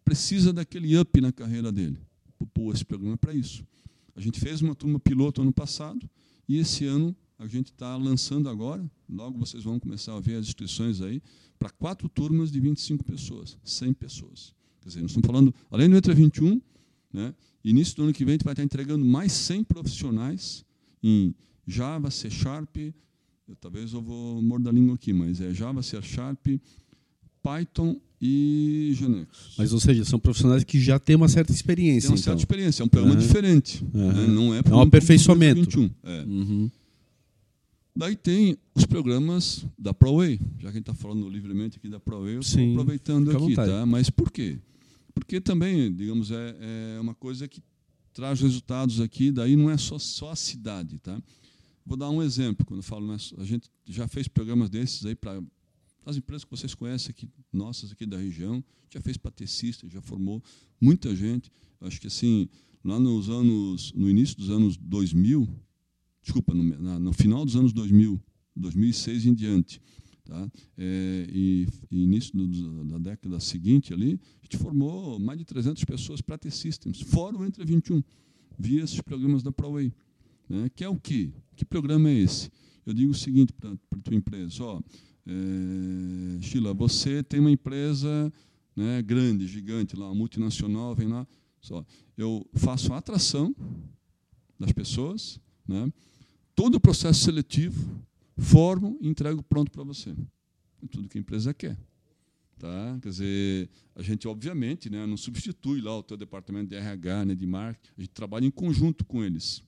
precisa daquele up na carreira dele. Pô, esse programa é para isso. A gente fez uma turma piloto ano passado e esse ano a gente está lançando agora, logo vocês vão começar a ver as inscrições aí, para quatro turmas de 25 pessoas, 100 pessoas. Quer dizer, nós estamos falando, além do Entra 21, né, início do ano que vem a gente vai estar entregando mais 100 profissionais em Java, C Sharp, eu, talvez eu vou morder a língua aqui, mas é Java, C Sharp, Python e Genex. Mas, ou seja, são profissionais que já têm uma certa experiência. Tem uma então. certa experiência, é um programa é. diferente. Né? Não é, é um aperfeiçoamento. 21. É. Uhum. Daí tem os programas da ProWay, já que a gente está falando livremente aqui da ProWay, eu estou aproveitando aqui, tá? Mas por quê? Porque também, digamos, é, é, uma coisa que traz resultados aqui, daí não é só, só a cidade, tá? Vou dar um exemplo, quando falo, né, a gente já fez programas desses aí para as empresas que vocês conhecem aqui, nossas aqui da região, já fez patecista, já formou muita gente. Acho que assim, lá nos anos, no início dos anos 2000, desculpa, no, no final dos anos 2000, 2006 em diante, tá? É, e, e, início do, da década seguinte ali, a gente formou mais de 300 pessoas para T-Systems, fora o Entre 21, via esses programas da ProWay. Né? Que é o quê? Que programa é esse? Eu digo o seguinte para a tua empresa, ó, é, Sheila, você tem uma empresa né, grande, gigante, lá, multinacional, vem lá. Só, eu faço a atração das pessoas, né, todo o processo seletivo, formo e entrego pronto para você. É tudo que a empresa quer. Tá? Quer dizer, a gente, obviamente, né, não substitui lá o teu departamento de RH, né, de marketing, a gente trabalha em conjunto com eles.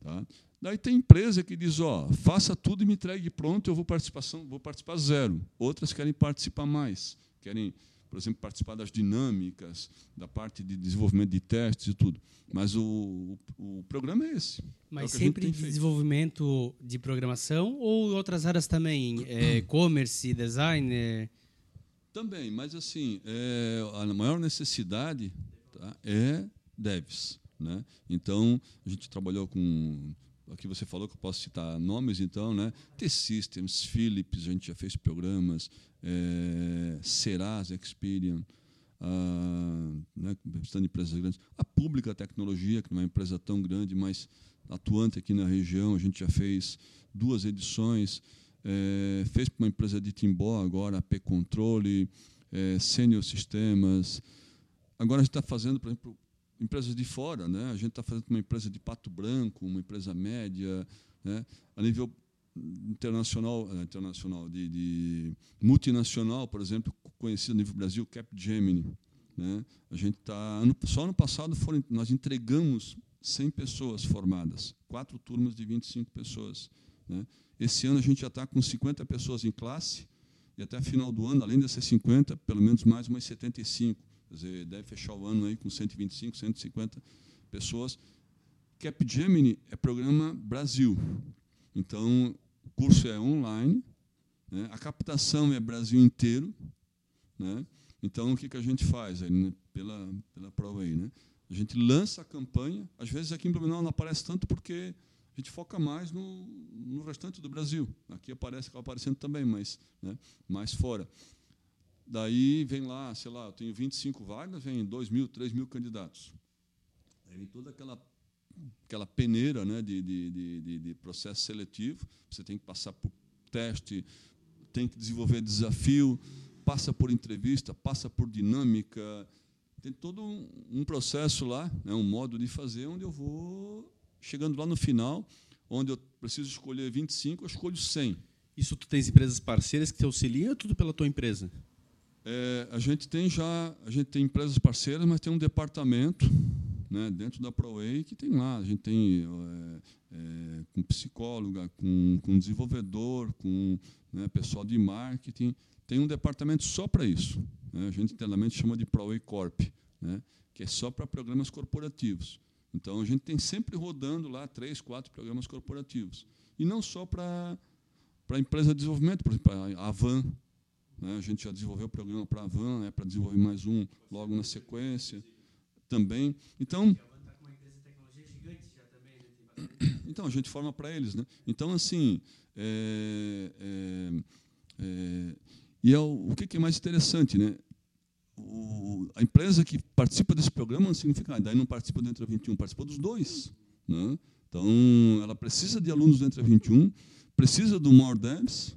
Tá? Daí tem empresa que diz, ó, faça tudo e me entregue pronto, eu vou participação, vou participar zero. Outras querem participar mais, querem, por exemplo, participar das dinâmicas, da parte de desenvolvimento de testes e tudo. Mas o, o, o programa é esse. Mas é sempre de desenvolvimento de programação ou outras áreas também, é, e-commerce, design? É... Também, mas assim, é, a maior necessidade tá, é devs. Né? Então, a gente trabalhou com aqui você falou que eu posso citar nomes, então, né? T-Systems, Philips, a gente já fez programas, é, Serasa, Experian, a, né, representando empresas grandes, a Pública Tecnologia, que não é uma empresa tão grande, mas atuante aqui na região, a gente já fez duas edições, é, fez para uma empresa de Timbó agora, a P-Controle, é, Senior Sistemas, agora a gente está fazendo, por exemplo, empresas de fora, né? A gente está fazendo uma empresa de Pato Branco, uma empresa média, né? A nível internacional, eh, internacional de, de multinacional, por exemplo, conhecido a nível Brasil, Capgemini, né? A gente está só no passado foram, nós entregamos 100 pessoas formadas, quatro turmas de 25 pessoas, né? Esse ano a gente já está com 50 pessoas em classe e até final do ano, além dessas 50, pelo menos mais umas 75 Quer dizer, deve fechar o ano aí com 125, 150 pessoas. Capgemini é programa Brasil. Então, o curso é online, né? a captação é Brasil inteiro. Né? Então, o que, que a gente faz aí, né? pela, pela prova aí? Né? A gente lança a campanha, às vezes aqui em Blumenau não aparece tanto porque a gente foca mais no, no restante do Brasil. Aqui aparece, acaba aparecendo também, mas né? mais fora. Daí vem lá, sei lá, eu tenho 25 vagas, vem 2 mil, 3 mil candidatos. Aí vem toda aquela, aquela peneira né, de, de, de, de processo seletivo, você tem que passar por teste, tem que desenvolver desafio, passa por entrevista, passa por dinâmica, tem todo um, processo lá, né, um modo de fazer, onde eu vou chegando lá no final, onde eu preciso escolher 25, eu escolho 100. Isso tu tens empresas parceiras que te auxiliam ou é tudo pela tua empresa? É, a gente tem já, a gente tem empresas parceiras, mas tem um departamento né, dentro da ProWay que tem lá. A gente tem é, é, com psicóloga, com, com desenvolvedor, com né, pessoal de marketing. Tem um departamento só para isso. Né, a gente internamente chama de ProWay Corp, né, que é só para programas corporativos. Então a gente tem sempre rodando lá três, quatro programas corporativos. E não só para para a empresa de desenvolvimento, por exemplo, a Avan. Né? A gente já desenvolveu o programa para a Avan, né? para desenvolver mais um logo na sequência também. Então, então a gente forma para eles. Né? Então, assim, é, é, é, e é o, o que é mais interessante, né? O, a empresa que participa desse programa não significa, ah, daí não participa do Entra 21, participa dos dois. Né? Então, ela precisa de alunos do Entra 21, precisa do More Devs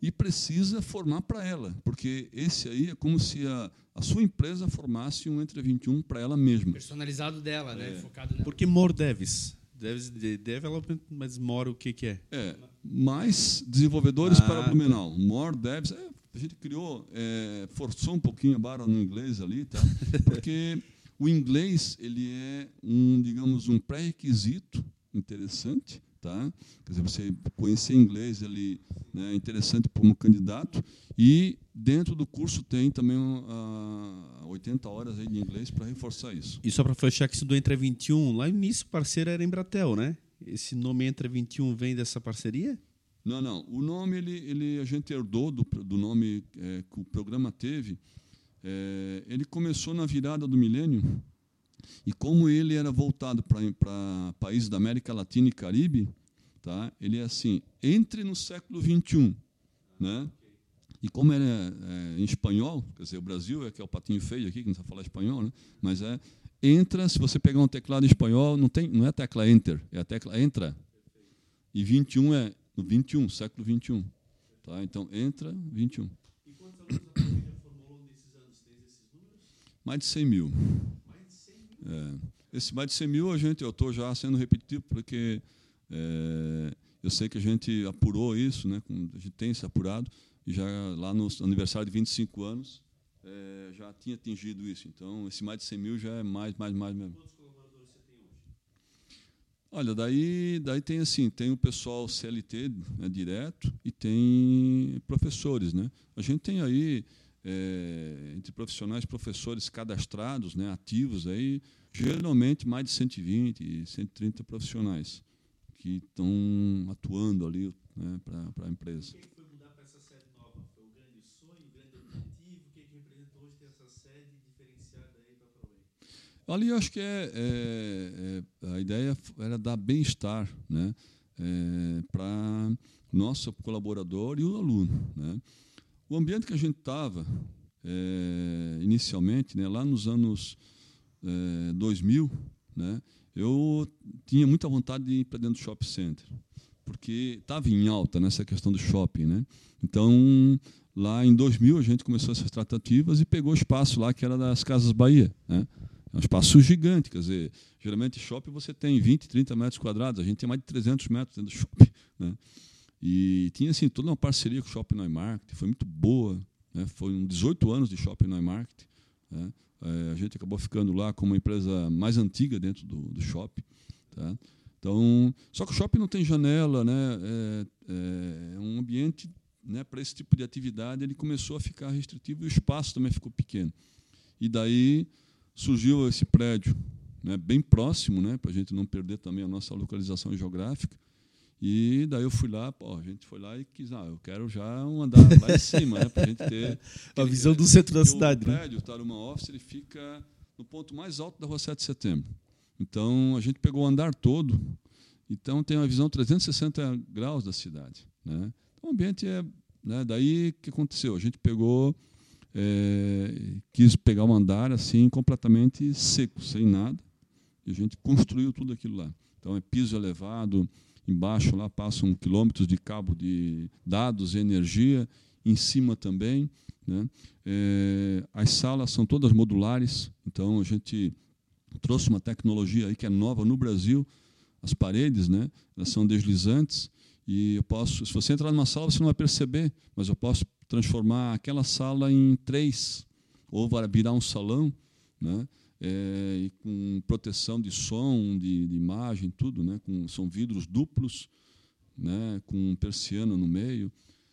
e precisa formar para ela, porque esse aí é como se a, a sua empresa formasse um Entre 21 para ela mesma. Personalizado dela, né? É. Focado nela. Por que More Devs? Devs de development, mas More o que, que é? É, mais desenvolvedores Ah, para tá. Blumenau. More Devs, é, a gente criou, é, forçou um pouquinho a barra no inglês ali, tá? porque o inglês ele é um, digamos, um pré-requisito interessante, tá? Quer dizer, você conhecer inglês ele né, é interessante como candidato e dentro do curso tem também ah, 80 horas aí de inglês para reforçar isso. E só para fechar que isso do Entra 21, lá no início o parceiro era Embratel, né? Esse nome Entra 21 vem dessa parceria? Não, não. O nome ele, ele a gente herdou do, do nome é, que o programa teve. É, ele começou na virada do milênio e como ele era voltado para países da América Latina e Caribe, tá? Ele é assim, entre no século 21, né? E como ele é, é, em espanhol, quer dizer, o Brasil é que é o patinho feio aqui, que não sabe falar espanhol, né? Mas é entra, se você pegar um teclado em espanhol, não tem, não é a tecla enter, é a tecla entra. E 21 é no 21, século 21. Tá? Então entra 21. E quantos alunos a família formou nesses anos? Tem esses números? Mais de 100 mil. Mais de 100 mil. É. Esse mais de 100 mil, a gente, eu estou já sendo repetitivo, porque é, eu sei que a gente apurou isso, né, a gente tem se apurado, e já lá no aniversário de 25 anos, é, já tinha atingido isso. Então, esse mais de 100 mil já é mais, mais, mais mesmo. Quantos colaboradores você tem hoje? Olha, daí, daí tem assim, tem o pessoal CLT né, direto e tem professores, né? A gente tem aí é, entre profissionais, professores cadastrados, né, ativos aí, geralmente mais de 120, 130 profissionais que estão atuando ali né, para a empresa. O que foi mudar para essa sede nova? Foi o grande sonho, o grande objetivo? O que, que representa hoje ter essa sede diferenciada aí para a ProWay? Ali eu acho que é, é- é- a ideia era dar bem-estar né, para nosso colaborador e o aluno. Né. O ambiente que a gente estava inicialmente, né, lá nos anos é, 2000, né, eu tinha muita vontade de ir para dentro do shopping center, porque estava em alta nessa questão do shopping. Né. Então, lá em 2000, a gente começou essas tratativas e pegou o espaço lá que era das Casas Bahia. Né. É um espaço gigante, quer dizer, geralmente shopping você tem 20, 30 metros quadrados, a gente tem mais de 300 metros dentro do shopping. Né? E tinha assim, toda uma parceria com o Shopping Neumarkt, foi muito boa, né? um 18 anos de Shopping Neumarkt. Né? É, a gente acabou ficando lá como uma empresa mais antiga dentro do, do shopping. Tá? Então, só que o shopping não tem janela, né? é, é um ambiente né, para esse tipo de atividade, ele começou a ficar restritivo e o espaço também ficou pequeno. E daí surgiu esse prédio né, bem próximo, né, para a gente não perder também a nossa localização geográfica. E daí eu fui lá, pô, a gente foi lá e quis, ah, eu quero já um andar lá em cima, né, para a gente ter A visão do centro da cidade, O né? prédio, o Taruma Office, ele fica no ponto mais alto da rua 7 de setembro. Então, a gente pegou o andar todo, então tem uma visão 360 graus da cidade. Né? Então, o ambiente é... Né, daí, o que aconteceu? A gente pegou... é, quis pegar um andar assim, completamente seco, sem nada, e a gente construiu tudo aquilo lá. Então, é piso elevado, embaixo lá passam quilômetros de cabo de dados e energia, em cima também. Né? É, as salas são todas modulares, então a gente trouxe uma tecnologia aí que é nova no Brasil. As paredes, né, elas são deslizantes e eu posso, se você entrar numa sala você não vai perceber, mas eu posso transformar aquela sala em três, ou virar um salão, né? É, e com proteção de som, de, de imagem, tudo, né? Com, são vidros duplos, né? Com persiana no meio.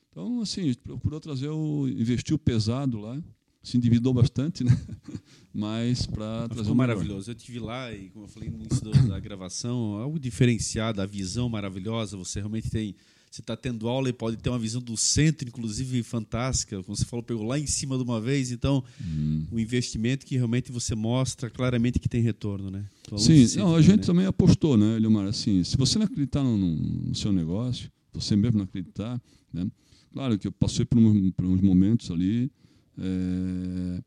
Então, assim, a gente procurou trazer o investiu pesado lá, se endividou bastante, né? Mas para trazer Ficou maravilhoso. Eu tive lá e, como eu falei no início da gravação, algo diferenciado, a visão maravilhosa. Você realmente tem você está tendo aula e pode ter uma visão do centro, inclusive fantástica. Como você falou, pegou lá em cima de uma vez. Então, hum. um investimento que realmente você mostra claramente que tem retorno, né? Sim, não, a gente né? também apostou, né, Leomar? Assim, se você não acreditar no, no, seu negócio, você mesmo não acreditar, né? Claro que eu passei por, um, por uns momentos ali é,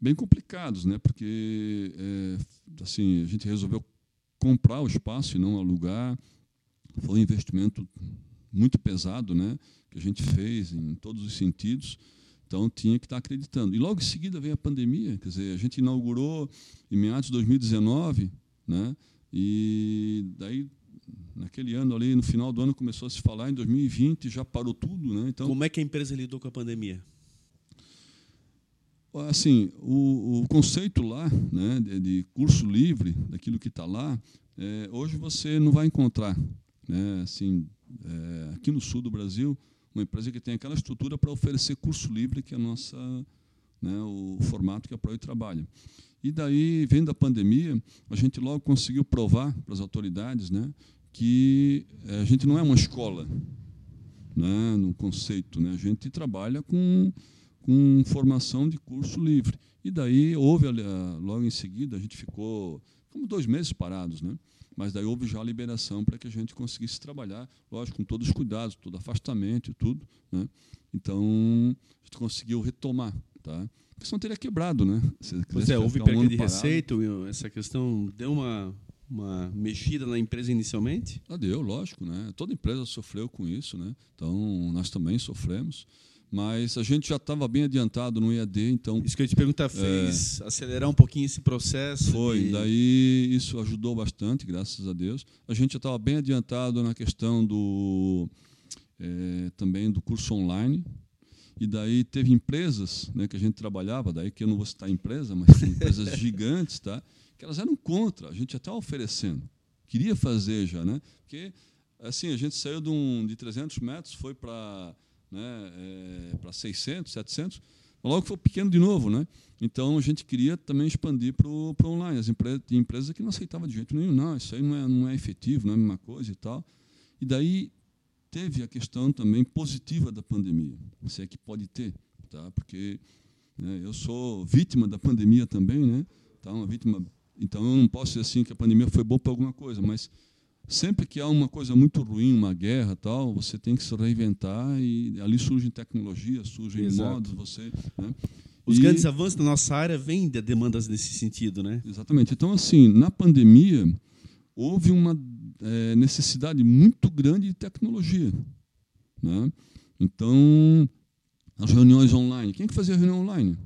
bem complicados, né? Porque é, assim a gente resolveu comprar o espaço e não alugar. Foi um investimento muito pesado, né? Que a gente fez em todos os sentidos. Então tinha que estar acreditando. E logo em seguida veio a pandemia, quer dizer, a gente inaugurou em meados de 2019, né? E daí naquele ano ali, no final do ano começou a se falar, em 2020 já parou tudo, né? Então Como é que a empresa lidou com a pandemia? Assim, o, o conceito lá, né, de, de curso livre, daquilo que está lá, é, hoje você não vai encontrar, né, assim, é, aqui no sul do Brasil, uma empresa que tem aquela estrutura para oferecer curso livre, que é a nossa, né, o formato que a Proi trabalha. E daí, vendo a pandemia, a gente logo conseguiu provar para as autoridades né, que é, a gente não é uma escola, né, no conceito. Né, a gente trabalha com, com formação de curso livre. E daí houve, logo em seguida, a gente ficou como dois meses parados, né? Mas daí houve já a liberação para que a gente conseguisse trabalhar, lógico, com todos os cuidados, todo afastamento e tudo. Né? Então, a gente conseguiu retomar. Tá? Porque senão teria quebrado, né? Pois é, houve perda um de parado. receita, essa questão deu uma, uma mexida na empresa inicialmente? Ah, deu, lógico, né? Toda empresa sofreu com isso, né? Então, nós também sofremos mas a gente já estava bem adiantado no EAD, então... Isso que eu te perguntar, fez é, acelerar um pouquinho esse processo? Foi, de... daí isso ajudou bastante, graças a Deus. A gente já estava bem adiantado na questão do... É, também do curso online, e daí teve empresas né, que a gente trabalhava, daí que eu não vou citar empresa, mas empresas gigantes, tá? que elas eram contra, a gente já estava oferecendo. Queria fazer já, né? Porque assim, a gente saiu de, um, de 300 metros, foi para né, é, para 600, 700, mas logo foi pequeno de novo. Né? Então, a gente queria também expandir para o online. As empresas, empresas que não aceitavam de jeito nenhum, não, isso aí não é, não é efetivo, não é a mesma coisa e tal. E daí teve a questão também positiva da pandemia, se é que pode ter, tá? porque né, eu sou vítima da pandemia também, né? tá? uma vítima, então eu não posso dizer assim que a pandemia foi boa para alguma coisa, mas sempre que há uma coisa muito ruim, uma guerra tal, você tem que se reinventar e ali surgem tecnologias, surgem Exato. modos, você, né? Os e... grandes avanços da nossa área vêm de demandas nesse sentido, né? Exatamente. Então, assim, na pandemia houve uma é, necessidade muito grande de tecnologia, né? Então, as reuniões online. Quem é que fazia reunião online?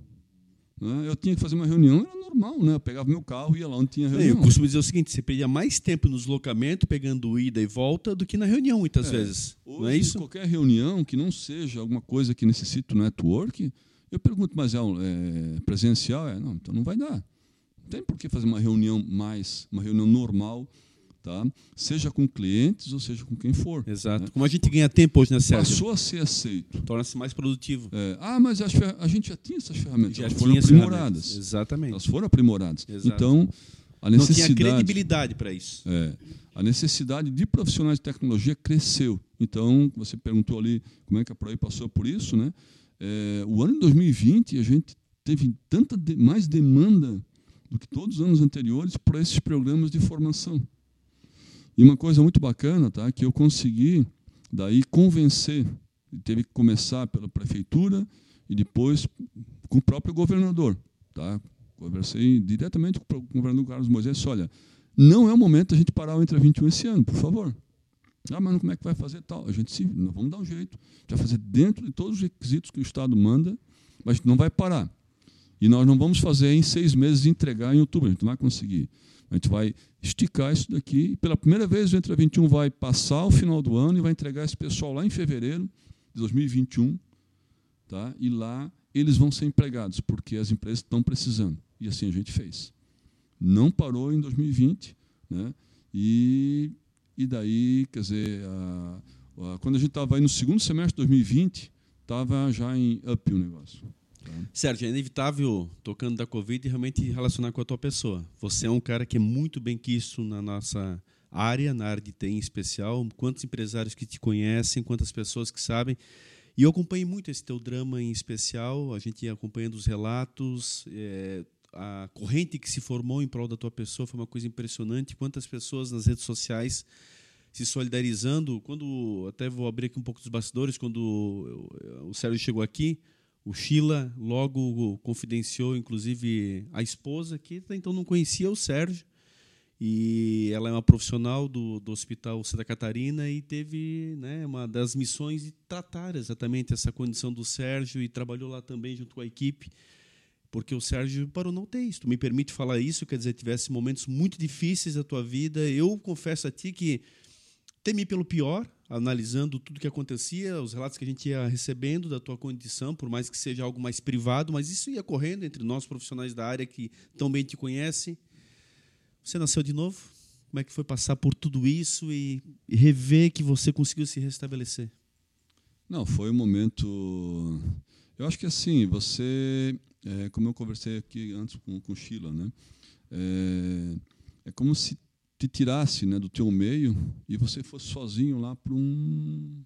Né? Eu tinha que fazer uma reunião, era normal, né? Eu pegava meu carro e ia lá onde tinha reunião. Eu costumo dizer o seguinte: você perdia mais tempo no deslocamento, pegando ida e volta, do que na reunião, muitas é, vezes. Hoje, não é isso? Qualquer reunião que não seja alguma coisa que necessite network, eu pergunto, mas é, é presencial? É, não, então não vai dar. Não tem por que fazer uma reunião mais, uma reunião normal Tá? Seja com clientes ou seja com quem for. Exato. Né? Como a gente ganha tempo hoje, né, Sérgio? Passou a ser aceito. Torna-se mais produtivo. É. Ah, mas a gente já tinha essas ferramentas. Já elas foram aprimoradas. Exatamente. Elas foram aprimoradas. Exato. Então, a necessidade. Não tinha credibilidade para isso. É, a necessidade de profissionais de tecnologia cresceu. Então, você perguntou ali como é que a Proí passou por isso, né? É, o ano de 2020 a gente teve tanta de, mais demanda do que todos os anos anteriores para esses programas de formação. E uma coisa muito bacana, tá, que eu consegui daí convencer, teve que começar pela prefeitura e depois com o próprio governador, tá? Conversei diretamente com o governador Carlos Moisés, olha, não é o momento a gente parar o Entra 21 esse ano, por favor. Ah, mas como é que vai fazer tal? A gente se, nós vamos dar um jeito, vai fazer dentro de todos os requisitos que o Estado manda, mas não vai parar. E nós não vamos fazer em seis meses entregar em outubro, a gente não vai conseguir. A gente vai esticar isso daqui. E pela primeira vez, o Entra 21 vai passar o final do ano e vai entregar esse pessoal lá em fevereiro de 2021 tá? e lá eles vão ser empregados, porque as empresas estão precisando. E assim a gente fez. Não parou em 2020, né? e, e daí, quer dizer, a, a, quando a gente estava aí no segundo semestre de 2020, estava já em up o negócio. Sérgio, é inevitável, tocando da Covid, realmente relacionar com a tua pessoa. Você é um cara que é muito bem quisto na nossa área, na área de TI em especial. Quantos empresários que te conhecem, quantas pessoas que sabem. E eu acompanhei muito esse teu drama em especial, a gente acompanhando os relatos, é, a corrente que se formou em prol da tua pessoa foi uma coisa impressionante. Quantas pessoas nas redes sociais se solidarizando. Quando até vou abrir aqui um pouco dos bastidores, quando o Sérgio chegou aqui, o Sheila logo confidenciou, inclusive, a esposa, que então não conhecia o Sérgio. E ela é uma profissional do, do Hospital Santa Catarina e teve né, uma das missões de tratar exatamente essa condição do Sérgio e trabalhou lá também junto com a equipe, porque o Sérgio parou UTI. Se tu me permite falar isso, quer dizer, tivesse momentos muito difíceis da tua vida. Eu confesso a ti que temi pelo pior, analisando tudo que acontecia, os relatos que a gente ia recebendo da tua condição, por mais que seja algo mais privado, mas isso ia correndo entre nós profissionais da área que tão bem te conhecem. Você nasceu de novo? Como é que foi passar por tudo isso e, rever que você conseguiu se restabelecer? Não, foi um momento. Eu acho que assim, você, é, como eu conversei aqui antes com, com Sheila, né? É, é como se te tirasse né, do teu meio e você fosse sozinho lá para um,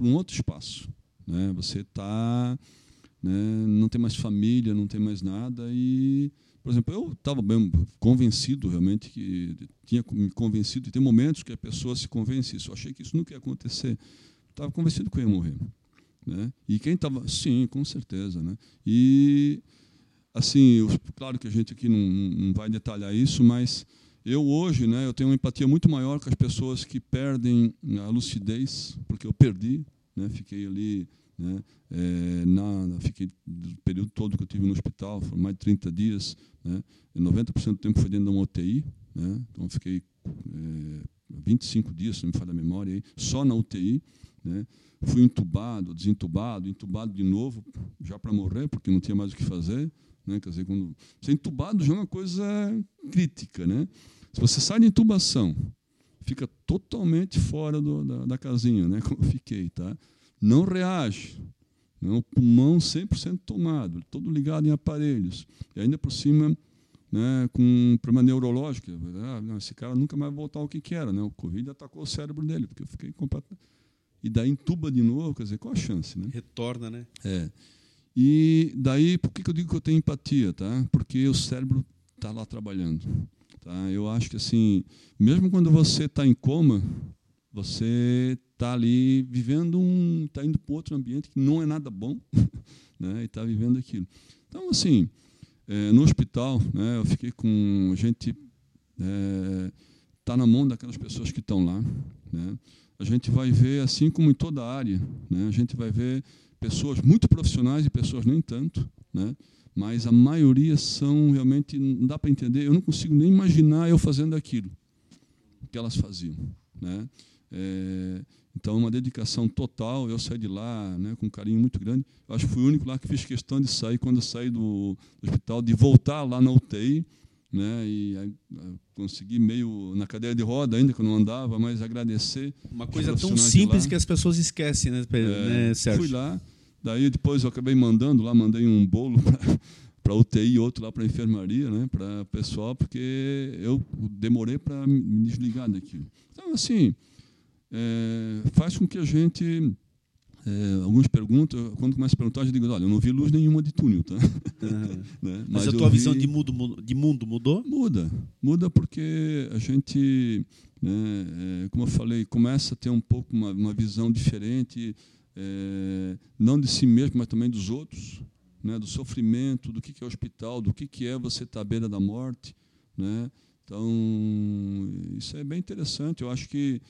um outro espaço. Né? Você tá, né, não tem mais família, não tem mais nada e por exemplo, eu estava bem convencido realmente que tinha me convencido, e tem momentos que a pessoa se convence isso. Eu achei que isso nunca ia acontecer. Estava convencido que eu ia morrer. Né? E quem estava. Sim, com certeza. Né? E, assim, eu, claro que a gente aqui não, não vai detalhar isso, mas eu hoje né, eu tenho uma empatia muito maior com as pessoas que perdem a lucidez, porque eu perdi, né, fiquei ali né? É, na, fiquei o período todo que eu tive no hospital, foram mais de 30 dias, né? 90% do tempo foi dentro de uma UTI, né? então fiquei é, 25 dias, se não me falha a memória, aí, só na UTI. Né? Fui entubado, desentubado, entubado de novo, já para morrer, porque não tinha mais o que fazer. Né? Quer dizer, quando ser entubado já é uma coisa crítica. Né? Se você sai de intubação, fica totalmente fora do, da, da casinha, né? como eu fiquei. Tá? não reage. Né? O pulmão 100% tomado, todo ligado em aparelhos. E ainda por cima, né, com um problema neurológico. Ah, não, esse cara nunca mais vai voltar ao que, que era. Né? O Covid atacou o cérebro dele, porque eu fiquei completamente. E daí entuba de novo, quer dizer, qual a chance? Né? Retorna, né? É. E daí, por que, eu digo que eu tenho empatia? Tá? Porque o cérebro está lá trabalhando. Tá? Eu acho que, assim, mesmo quando você está em coma, você está ali vivendo um, está indo para outro ambiente que não é nada bom, né? E está vivendo aquilo. Então, assim, é, no hospital, né? Eu fiquei com gente é, na mão daquelas pessoas que estão lá, né? A gente vai ver, assim como em toda a área, né? A gente vai ver pessoas muito profissionais e pessoas nem tanto, né? Mas a maioria são realmente não dá para entender. Eu não consigo nem imaginar eu fazendo aquilo que elas faziam, né? É, então, uma dedicação total. Eu saí de lá né, com um carinho muito grande. Eu acho que fui o único lá que fiz questão de sair, quando eu saí do, do hospital, de voltar lá na UTI. Né, e aí, consegui meio na cadeira de roda ainda, que eu não andava, mas agradecer. Uma coisa tão simples que as pessoas esquecem, né, é, né Sérgio? Fui lá, daí depois eu acabei mandando lá, mandei um bolo para UTI e outro lá para a enfermaria, né, para o pessoal, porque eu demorei para me desligar daquilo. Então, assim, é, faz com que a gente. É, alguns perguntam, quando começa a perguntar, eu digo: olha, eu não vi luz nenhuma de túnel. Tá? Uhum. né? Mas, Mas, a tua vi... visão de mundo, de mundo mudou? Muda. Muda porque a gente, né, é, como eu falei, começa a ter um pouco uma, uma visão diferente, é, não de si mesmo, mas também dos outros. Né, do sofrimento, do que é hospital, do que é você estar à beira da morte. Né? Então, isso é bem interessante. Eu acho que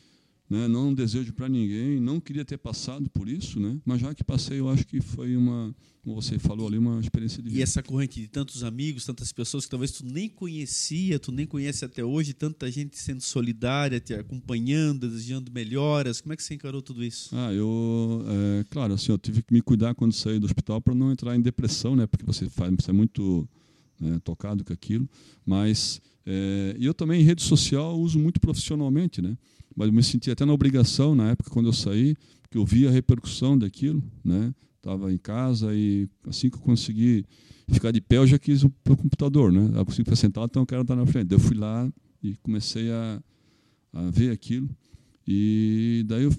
né? não desejo para ninguém, não queria ter passado por isso, né? mas já que passei, eu acho que foi uma, como você falou ali, uma experiência de vida. E essa corrente de tantos amigos, tantas pessoas que talvez tu nem conhecia, tu nem conhece até hoje, tanta gente sendo solidária, te acompanhando, desejando melhoras, como é que você encarou tudo isso? Ah, eu, é, claro, assim, eu tive que me cuidar quando saí do hospital para não entrar em depressão, né? Porque você faz, você é muito né, tocado com aquilo, mas é, eu também em rede social uso muito profissionalmente, né? mas me senti até na obrigação na época quando eu saí, porque eu via a repercussão daquilo, né? Estava em casa e assim que eu consegui ficar de pé, eu já quis o computador, né? Eu consigo ficar sentado, então eu quero estar na frente. Daí eu fui lá e comecei a, a ver aquilo e daí eu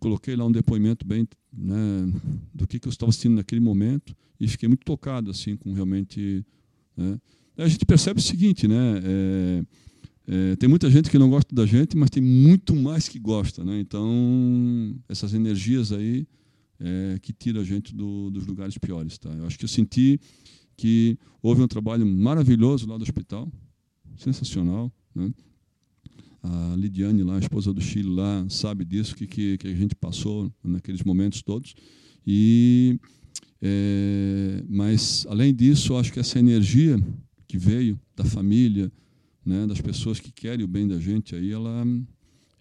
coloquei lá um depoimento bem né, do que, que eu estava sentindo naquele momento e fiquei muito tocado assim com realmente né? A gente percebe o seguinte né é, é, tem muita gente que não gosta da gente, mas tem muito mais que gosta. Né? Então, essas energias aí é, que tiram a gente do, dos lugares piores. Tá? Eu acho que eu senti que houve um trabalho maravilhoso lá do hospital, sensacional. Né? A Lidiane, lá, a esposa do Chile, lá, sabe disso, que, que, que a gente passou naqueles momentos todos. E, é, mas, além disso, acho que essa energia que veio da família, né, das pessoas que querem o bem da gente, aí ela,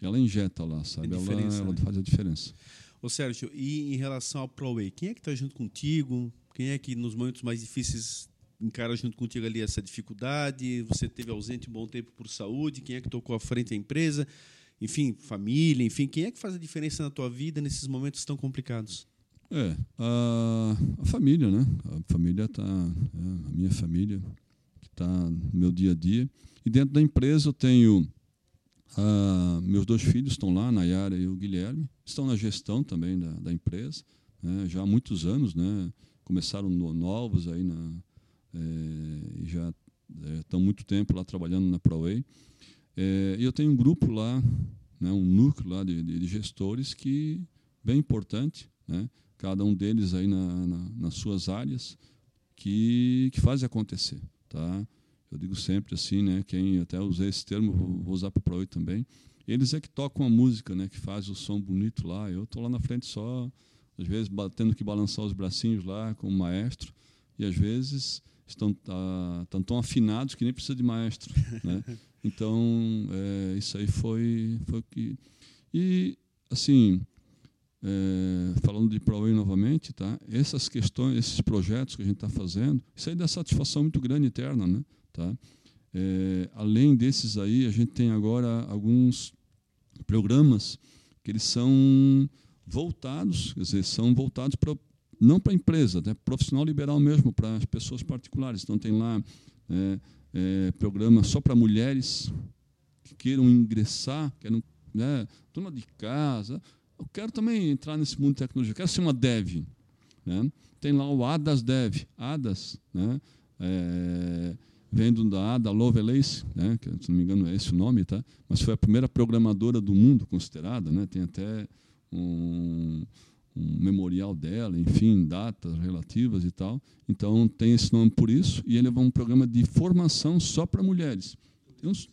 ela injeta lá, sabe? É ela, ela né? faz a diferença. Ô Sérgio, e em relação ao ProWay, quem é que está junto contigo? Quem é que nos momentos mais difíceis encara junto contigo ali essa dificuldade? Você teve ausente um bom tempo por saúde? Quem é que tocou à frente da empresa? Enfim, família, enfim, quem é que faz a diferença na tua vida nesses momentos tão complicados? É, a, a família, né? A família está, é, a minha família está no meu dia a dia. E dentro da empresa eu tenho ah, meus dois filhos estão lá, Nayara e o Guilherme, estão na gestão também da, da empresa, né, já há muitos anos, né, começaram no, novos aí na, é, já é, estão muito tempo lá trabalhando na ProWay. É, e eu tenho um grupo lá, né, um núcleo lá de, de, de gestores que bem importante, né, cada um deles aí na, na, nas suas áreas, que, que faz acontecer. Tá? eu digo sempre assim, né? Quem até usei esse termo, vou usar para o também. Eles é que tocam a música, né? Que faz o som bonito lá. Eu estou lá na frente só, às vezes tendo que balançar os bracinhos lá como maestro, e às vezes estão tá, estão tão afinados que nem precisa de maestro, né? Então é, isso aí foi foi que e assim é, falando de ProWay novamente, tá? Essas questões, esses projetos que a gente está fazendo, isso aí dá satisfação muito grande interna, né? Tá? É, além desses aí, a gente tem agora alguns programas que eles são voltados, quer dizer, são voltados para não para a empresa, né, profissional liberal mesmo, para as pessoas particulares. Então tem lá é, é, programa só para mulheres que queiram ingressar, queiram, né, dona de casa. Eu quero também entrar nesse mundo de tecnologia, eu quero ser uma dev. Né? Tem lá o ADAS Dev, ADAS, né? É, vendo da Ada Lovelace, né, que, se não me engano é esse o nome, tá? mas foi a primeira programadora do mundo considerada, né? tem até um, um memorial dela, enfim, datas relativas e tal. Então tem esse nome por isso, e ele é um programa de formação só para mulheres. Uns,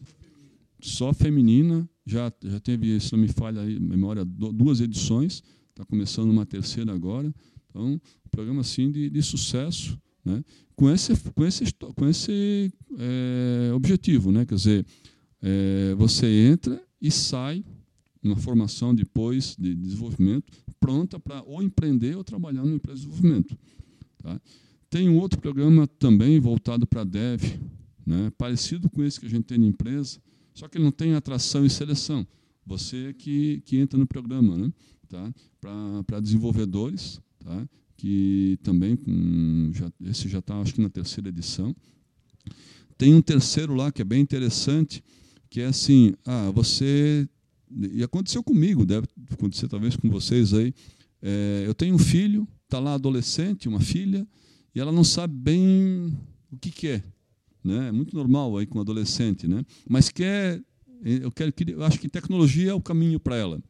só feminina, já, já teve, se não me falha a memória, duas edições, está começando uma terceira agora. Então, um programa assim de, de sucesso, né? com esse, com esse, com esse é, objetivo. Né? Quer dizer, é, você entra e sai numa formação depois de desenvolvimento pronta para ou empreender ou trabalhar numa empresa de desenvolvimento. Tá? Tem um outro programa também voltado para dev, né? parecido com esse que a gente tem na empresa, só que ele não tem atração e seleção. Você é que, que entra no programa, né? tá? para desenvolvedores, tá? que também com, já, esse já está acho que na terceira edição. Tem um terceiro lá que é bem interessante, que é assim, ah, você e aconteceu comigo, deve acontecer talvez com vocês aí. É, eu tenho um filho, está lá adolescente, uma filha, e ela não sabe bem o que quer. Né? É muito normal aí com adolescente, né? Mas quer, eu, quero, eu acho que tecnologia é o caminho para ela.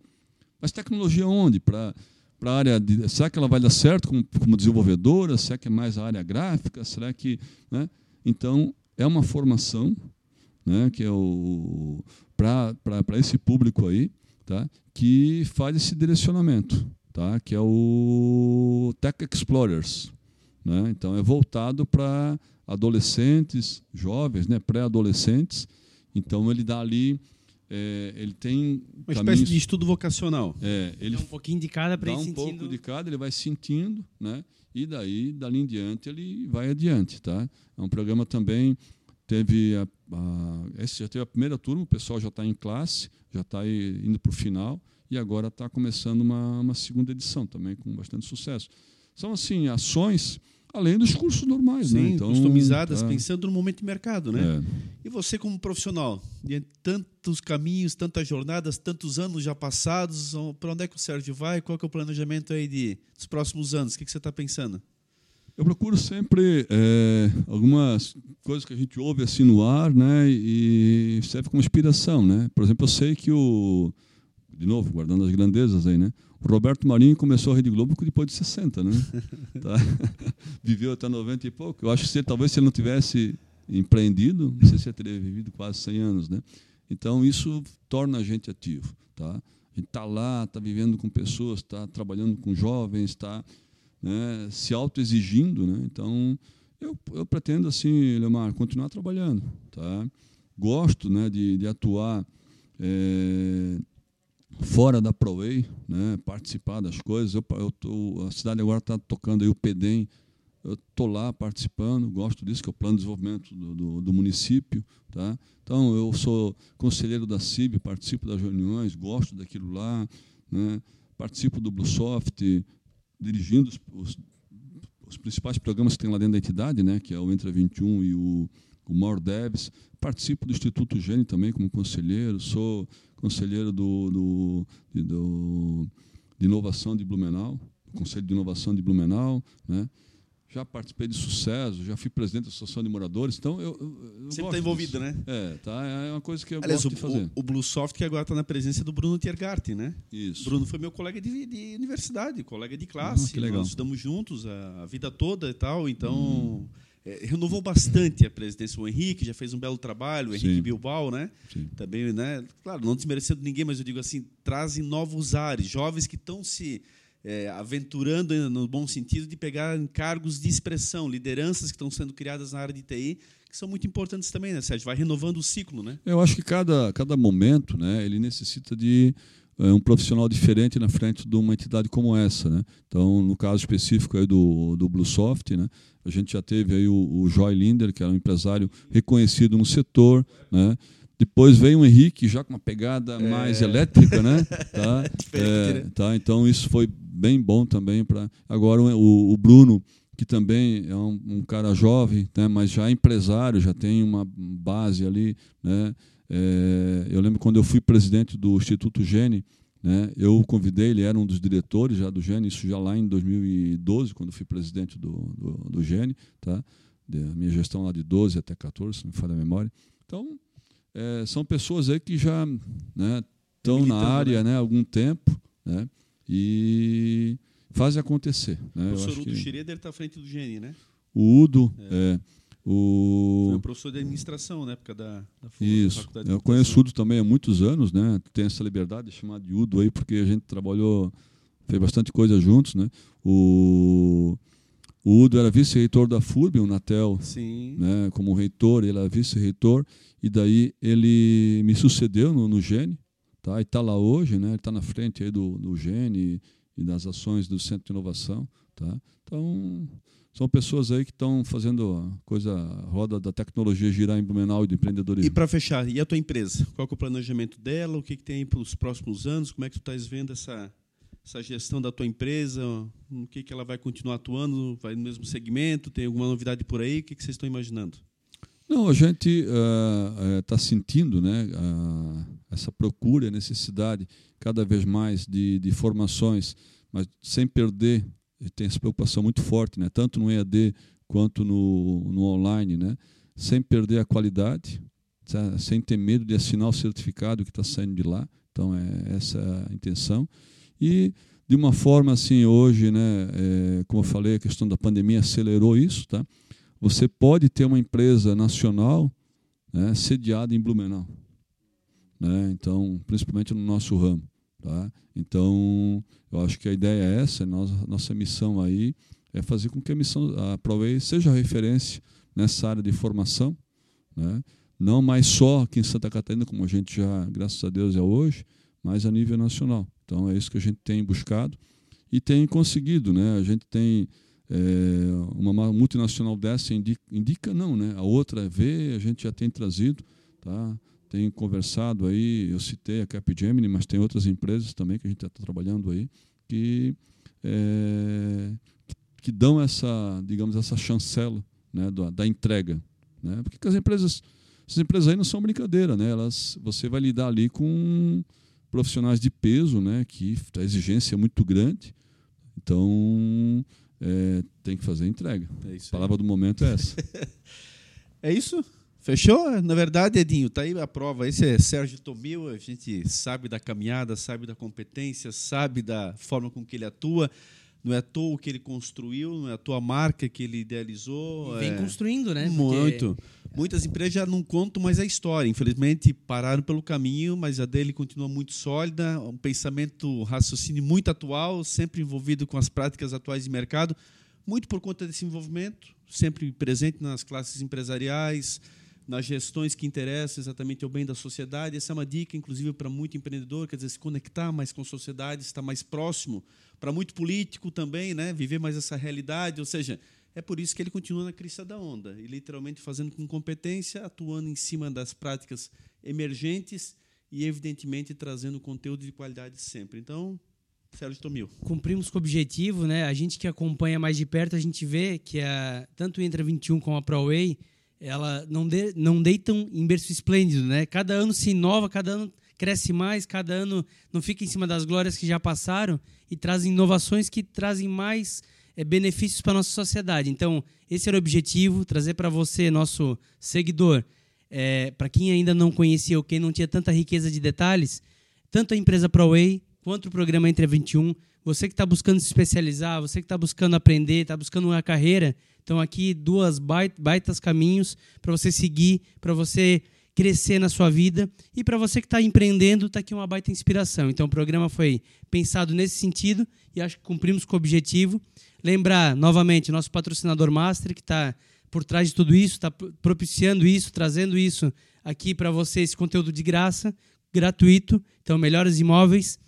Mas tecnologia onde? Para para a área de. Será que ela vai dar certo como, como, desenvolvedora? Será que é mais a área gráfica? Será que. Né? Então, é uma formação né, que é o para esse público aí, tá? que faz esse direcionamento, tá? que é o Tech Explorers. Né? Então, é voltado para adolescentes, jovens, né? pré-adolescentes. Então, ele dá ali é, ele tem uma espécie de estudo vocacional. É, ele dá um pouquinho de cada para ir um sentindo. pouco de cada, ele vai sentindo, né? E daí, dali em diante, ele vai adiante, tá? É um programa também teve a, a esse já teve a primeira turma, o pessoal já está em classe, já está indo para o final e agora está começando uma, uma segunda edição também com bastante sucesso. São assim ações Além dos cursos normais, né? Sim, né? Então, customizadas, tá. pensando no momento de mercado, né? É. E você como profissional, de tantos caminhos, tantas jornadas, tantos anos já passados, para onde é que o Sérgio vai? Qual é o planejamento aí de, dos próximos anos? O que, que você está pensando? Eu procuro sempre é, algumas coisas que a gente ouve assim no ar, né? E serve como inspiração, né? Por exemplo, eu sei que o de novo, guardando as grandezas aí, né? O Roberto Marinho começou a Rede Globo depois de 60, né? tá? Viveu até 90 e pouco. Eu acho que se, talvez se ele não tivesse empreendido, não sei se ele teria vivido quase 100 anos, né? Então isso torna a gente ativo, tá? A gente está lá, está vivendo com pessoas, está trabalhando com jovens, está né, se autoexigindo, né? Então eu, eu pretendo assim, Leomar, continuar trabalhando, tá? Gosto, né, de, de atuar é, fora da ProWay, né, participar das coisas. Eu, eu tô, a cidade agora está tocando aí o PEDEM, eu estou lá participando, gosto disso, que é o plano de desenvolvimento do, do, do, município. Tá? Então, eu sou conselheiro da CIB, participo das reuniões, gosto daquilo lá, né? participo do BlueSoft, dirigindo os, os, os, principais programas que tem lá dentro da entidade, né? que é o Entra 21 e o, o More Devs. Participo do Instituto Gênio também como conselheiro, sou conselheiro do, do, de, do, de inovação de Blumenau, do Conselho de Inovação de Blumenau, né? já participei de sucesso, já fui presidente da Associação de Moradores, então eu, eu sempre está envolvido, disso. né? É, tá, é uma coisa que eu Aliás, gosto o, de fazer. O, o Bluesoft que agora está na presença do Bruno Tiergarten, né? Isso. Bruno foi meu colega de, de universidade, colega de classe, ah, que legal. nós estudamos juntos a, a vida toda e tal, então hum é, renovou bastante a presidência. O Henrique já fez um belo trabalho, o Henrique Sim. Bilbao, né? Sim. Também, né? Claro, não desmerecendo ninguém, mas eu digo assim, trazem novos ares, jovens que estão se é, aventurando no bom sentido de pegar cargos de expressão, lideranças que estão sendo criadas na área de TI, que são muito importantes também, né, Sérgio? Vai renovando o ciclo, né? Eu acho que cada, cada momento, né, ele necessita de um profissional diferente na frente de uma entidade como essa, né? Então, no caso específico aí do do Bluesoft, né? A gente já teve aí o, o Joy Linder, que era um empresário reconhecido no setor, né? Depois veio o Henrique, já com uma pegada é. mais elétrica, né? Tá? É, né? tá? Então isso foi bem bom também para. Agora o, o, Bruno, que também é um, um, cara jovem, né? mas já empresário, já tem uma base ali, né? É, eu lembro quando eu fui presidente do Instituto Gene, né, eu convidei, ele era um dos diretores já do Gene, isso já lá em 2012, quando fui presidente do, do, do Gene, tá? a minha gestão lá de 12 até 14, se não me falha a memória. Então, é, são pessoas aí que já estão né, na área né? há algum tempo né, e fazem acontecer. Né? O professor Udo que... Schroeder está à frente do Gene, né? O Udo, é. é o... Foi professor de administração na época da, da Isso. faculdade Eu conheço o Udo também há muitos anos, né? Tem essa liberdade de chamar de Udo aí, porque a gente trabalhou, fez bastante coisa juntos, né? O, o Udo era vice-reitor da FURB, o Natel, Sim. Né? como reitor, ele era vice-reitor, e daí ele me sucedeu no, no Gene, tá? e está lá hoje, né? ele está na frente aí do, do Gene e, e das ações do Centro de Inovação. Tá? Então, são pessoas aí que estão fazendo a coisa, a roda da tecnologia girar em Blumenau e do empreendedorismo. E para fechar, e a tua empresa? Qual é o planejamento dela? O que, que tem para os próximos anos? Como é que tu estás vendo essa, essa gestão da tua empresa? O que, que ela vai continuar atuando? Vai no mesmo segmento? Tem alguma novidade por aí? O que, que vocês estão imaginando? Não, a gente está uh, uh, tá sentindo né, uh, essa procura, necessidade cada vez mais de, de formações, mas sem perder tem essa preocupação muito forte, né? tanto no EAD quanto no, no online, né? sem perder a qualidade, sem ter medo de assinar o certificado que está saindo de lá. Então, é essa a intenção. E, de uma forma assim, hoje, né, é, como eu falei, a questão da pandemia acelerou isso. Tá? Você pode ter uma empresa nacional né, sediada em Blumenau. Né? Então, principalmente no nosso ramo. Tá? Então, eu acho que a ideia é essa, nossa, nossa missão aí é fazer com que a missão, a ProWay seja referência nessa área de formação, né? não mais só aqui em Santa Catarina, como a gente já, graças a Deus, é hoje, mas a nível nacional. Então, é isso que a gente tem buscado e tem conseguido. Né? A gente tem é, uma multinacional dessa indica, indica, não, né? a outra vê, a gente já tem trazido, tá? Tem conversado aí, eu citei a Capgemini, mas tem outras empresas também que a gente está trabalhando aí, que, é, que dão essa, digamos, essa chancela né, da, da entrega. Né? Porque as empresas, essas empresas aí não são brincadeira, né? Elas, você vai lidar ali com profissionais de peso, né? que a exigência é muito grande. Então, é, tem que fazer a entrega. É a palavra do momento é essa. é isso? Fechou? Na verdade, Edinho, tá aí a prova. Esse é Sérgio Tomil, a gente sabe da caminhada, sabe da competência, sabe da forma com que ele atua. Não é à toa o que ele construiu, não é à toa a marca que ele idealizou. E vem é... construindo, né? Muito. Porque... Muitas empresas já não contam mais a história. Infelizmente, pararam pelo caminho, mas a dele continua muito sólida. Um pensamento, raciocínio muito atual, sempre envolvido com as práticas atuais de mercado. Muito por conta desse envolvimento, sempre presente nas classes empresariais, nas gestões que interessam exatamente ao bem da sociedade. Essa é uma dica, inclusive, para muito empreendedor, quer dizer, se conectar mais com a sociedade, estar mais próximo. Para muito político também, né? viver mais essa realidade. Ou seja, é por isso que ele continua na crista da onda, e literalmente fazendo com competência, atuando em cima das práticas emergentes e, evidentemente, trazendo conteúdo de qualidade sempre. Então, Sérgio Tomil. Cumprimos com o objetivo, né? A gente que acompanha mais de perto, a gente vê que a, tanto o Entra 21 como a ProWay ela não, de, não deitam em berço esplêndido, né? Cada ano se inova, cada ano cresce mais, cada ano não fica em cima das glórias que já passaram e trazem inovações que trazem mais é, benefícios para a nossa sociedade. Então, esse era o objetivo, trazer para você, nosso seguidor, é, para quem ainda não conhecia ou quem não tinha tanta riqueza de detalhes, tanto a empresa ProWay quanto o programa Entre 21, você que está buscando se especializar, você que está buscando aprender, está buscando uma carreira, então aqui duas baitas caminhos para você seguir, para você crescer na sua vida e para você que está empreendendo, está aqui uma baita inspiração. Então o programa foi pensado nesse sentido e acho que cumprimos com o objetivo. Lembrar novamente nosso patrocinador master que está por trás de tudo isso, está propiciando isso, trazendo isso aqui para você esse conteúdo de graça, gratuito. Então melhores imóveis,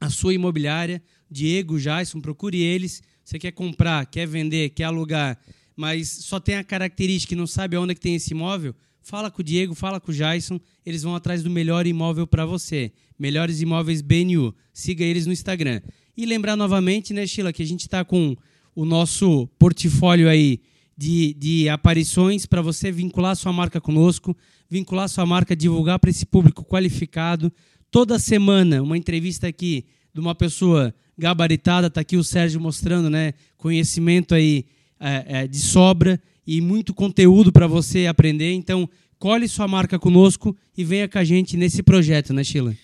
a sua imobiliária, Diego, Jason, procure eles você quer comprar, quer vender, quer alugar, mas só tem a característica e não sabe onde é que tem esse imóvel, fala com o Diego, fala com o Jason, eles vão atrás do melhor imóvel para você. Melhores Imóveis BNU. Siga eles no Instagram. E lembrar novamente, né, Sheila, que a gente está com o nosso portfólio aí de, de aparições para você vincular sua marca conosco, vincular sua marca, divulgar para esse público qualificado. Toda semana, uma entrevista aqui de uma pessoa gabaritada, está aqui o Sérgio mostrando, né? Conhecimento aí é, é, de sobra e muito conteúdo para você aprender. Então, colhe sua marca conosco e venha com a gente nesse projeto, né, Sheila?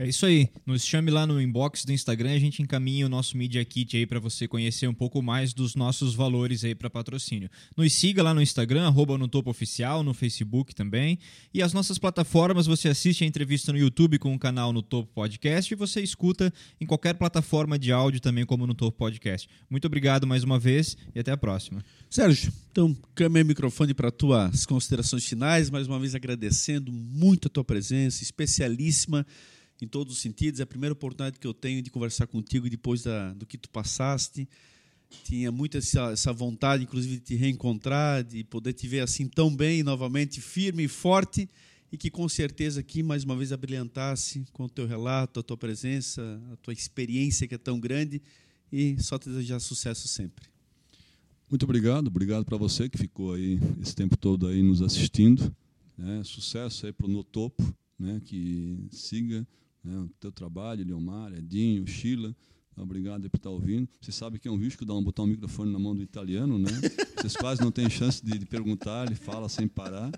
É isso aí. Nos chame lá no inbox do Instagram, a gente encaminha o nosso Media Kit aí para você conhecer um pouco mais dos nossos valores aí para patrocínio. Nos siga lá no Instagram, arroba no Topo Oficial, no Facebook também. E as nossas plataformas, você assiste a entrevista no YouTube com o canal no Topo Podcast e você escuta em qualquer plataforma de áudio também, como no Topo Podcast. Muito obrigado mais uma vez e até a próxima. Sérgio, então, câmera e microfone para tuas considerações finais. Mais uma vez agradecendo muito a tua presença, especialíssima em todos os sentidos. É a primeira oportunidade que eu tenho de conversar contigo depois da, do que tu passaste. Tinha muita essa, essa vontade, inclusive, de te reencontrar, de poder te ver assim tão bem, novamente firme e forte, e que com certeza aqui mais uma vez abrilhantasse com o teu relato, a tua presença, a tua experiência que é tão grande, e só te desejar sucesso sempre. Muito obrigado, obrigado para você que ficou aí esse tempo todo aí nos assistindo. Né? Sucesso aí para o No Topo, né? que siga né, o teu trabalho, Leomar, Edinho, Sheila. Obrigado por estar ouvindo. Você sabe que é um risco dar um, botar um microfone na mão do italiano, né? Vocês quase não têm chance de, de perguntar, ele fala sem parar.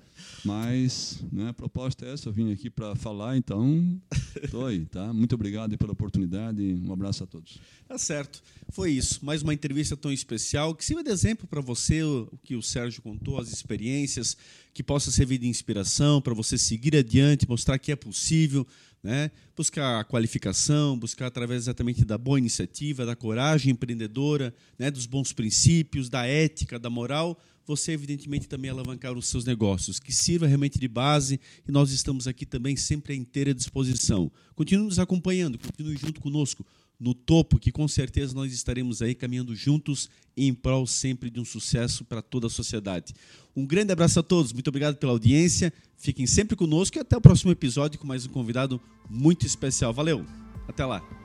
Mas né, a proposta é essa, eu vim aqui para falar, então estou aí, tá? Muito obrigado pela oportunidade um abraço a todos. Tá certo. Foi isso. Mais uma entrevista tão especial que sirva de exemplo para você o que o Sérgio contou, as experiências, que possa servir de inspiração para você seguir adiante, mostrar que é possível né? buscar a qualificação, buscar através exatamente da boa iniciativa, da coragem empreendedora, né? dos bons princípios, da ética, da moral, você evidentemente também alavancar os seus negócios, que sirva realmente de base e nós estamos aqui também sempre à inteira disposição. Continue nos acompanhando, continue junto conosco no topo, que com certeza nós estaremos aí caminhando juntos em prol sempre de um sucesso para toda a sociedade. Um grande abraço a todos, muito obrigado pela audiência, fiquem sempre conosco e até o próximo episódio com mais um convidado muito especial. Valeu, até lá!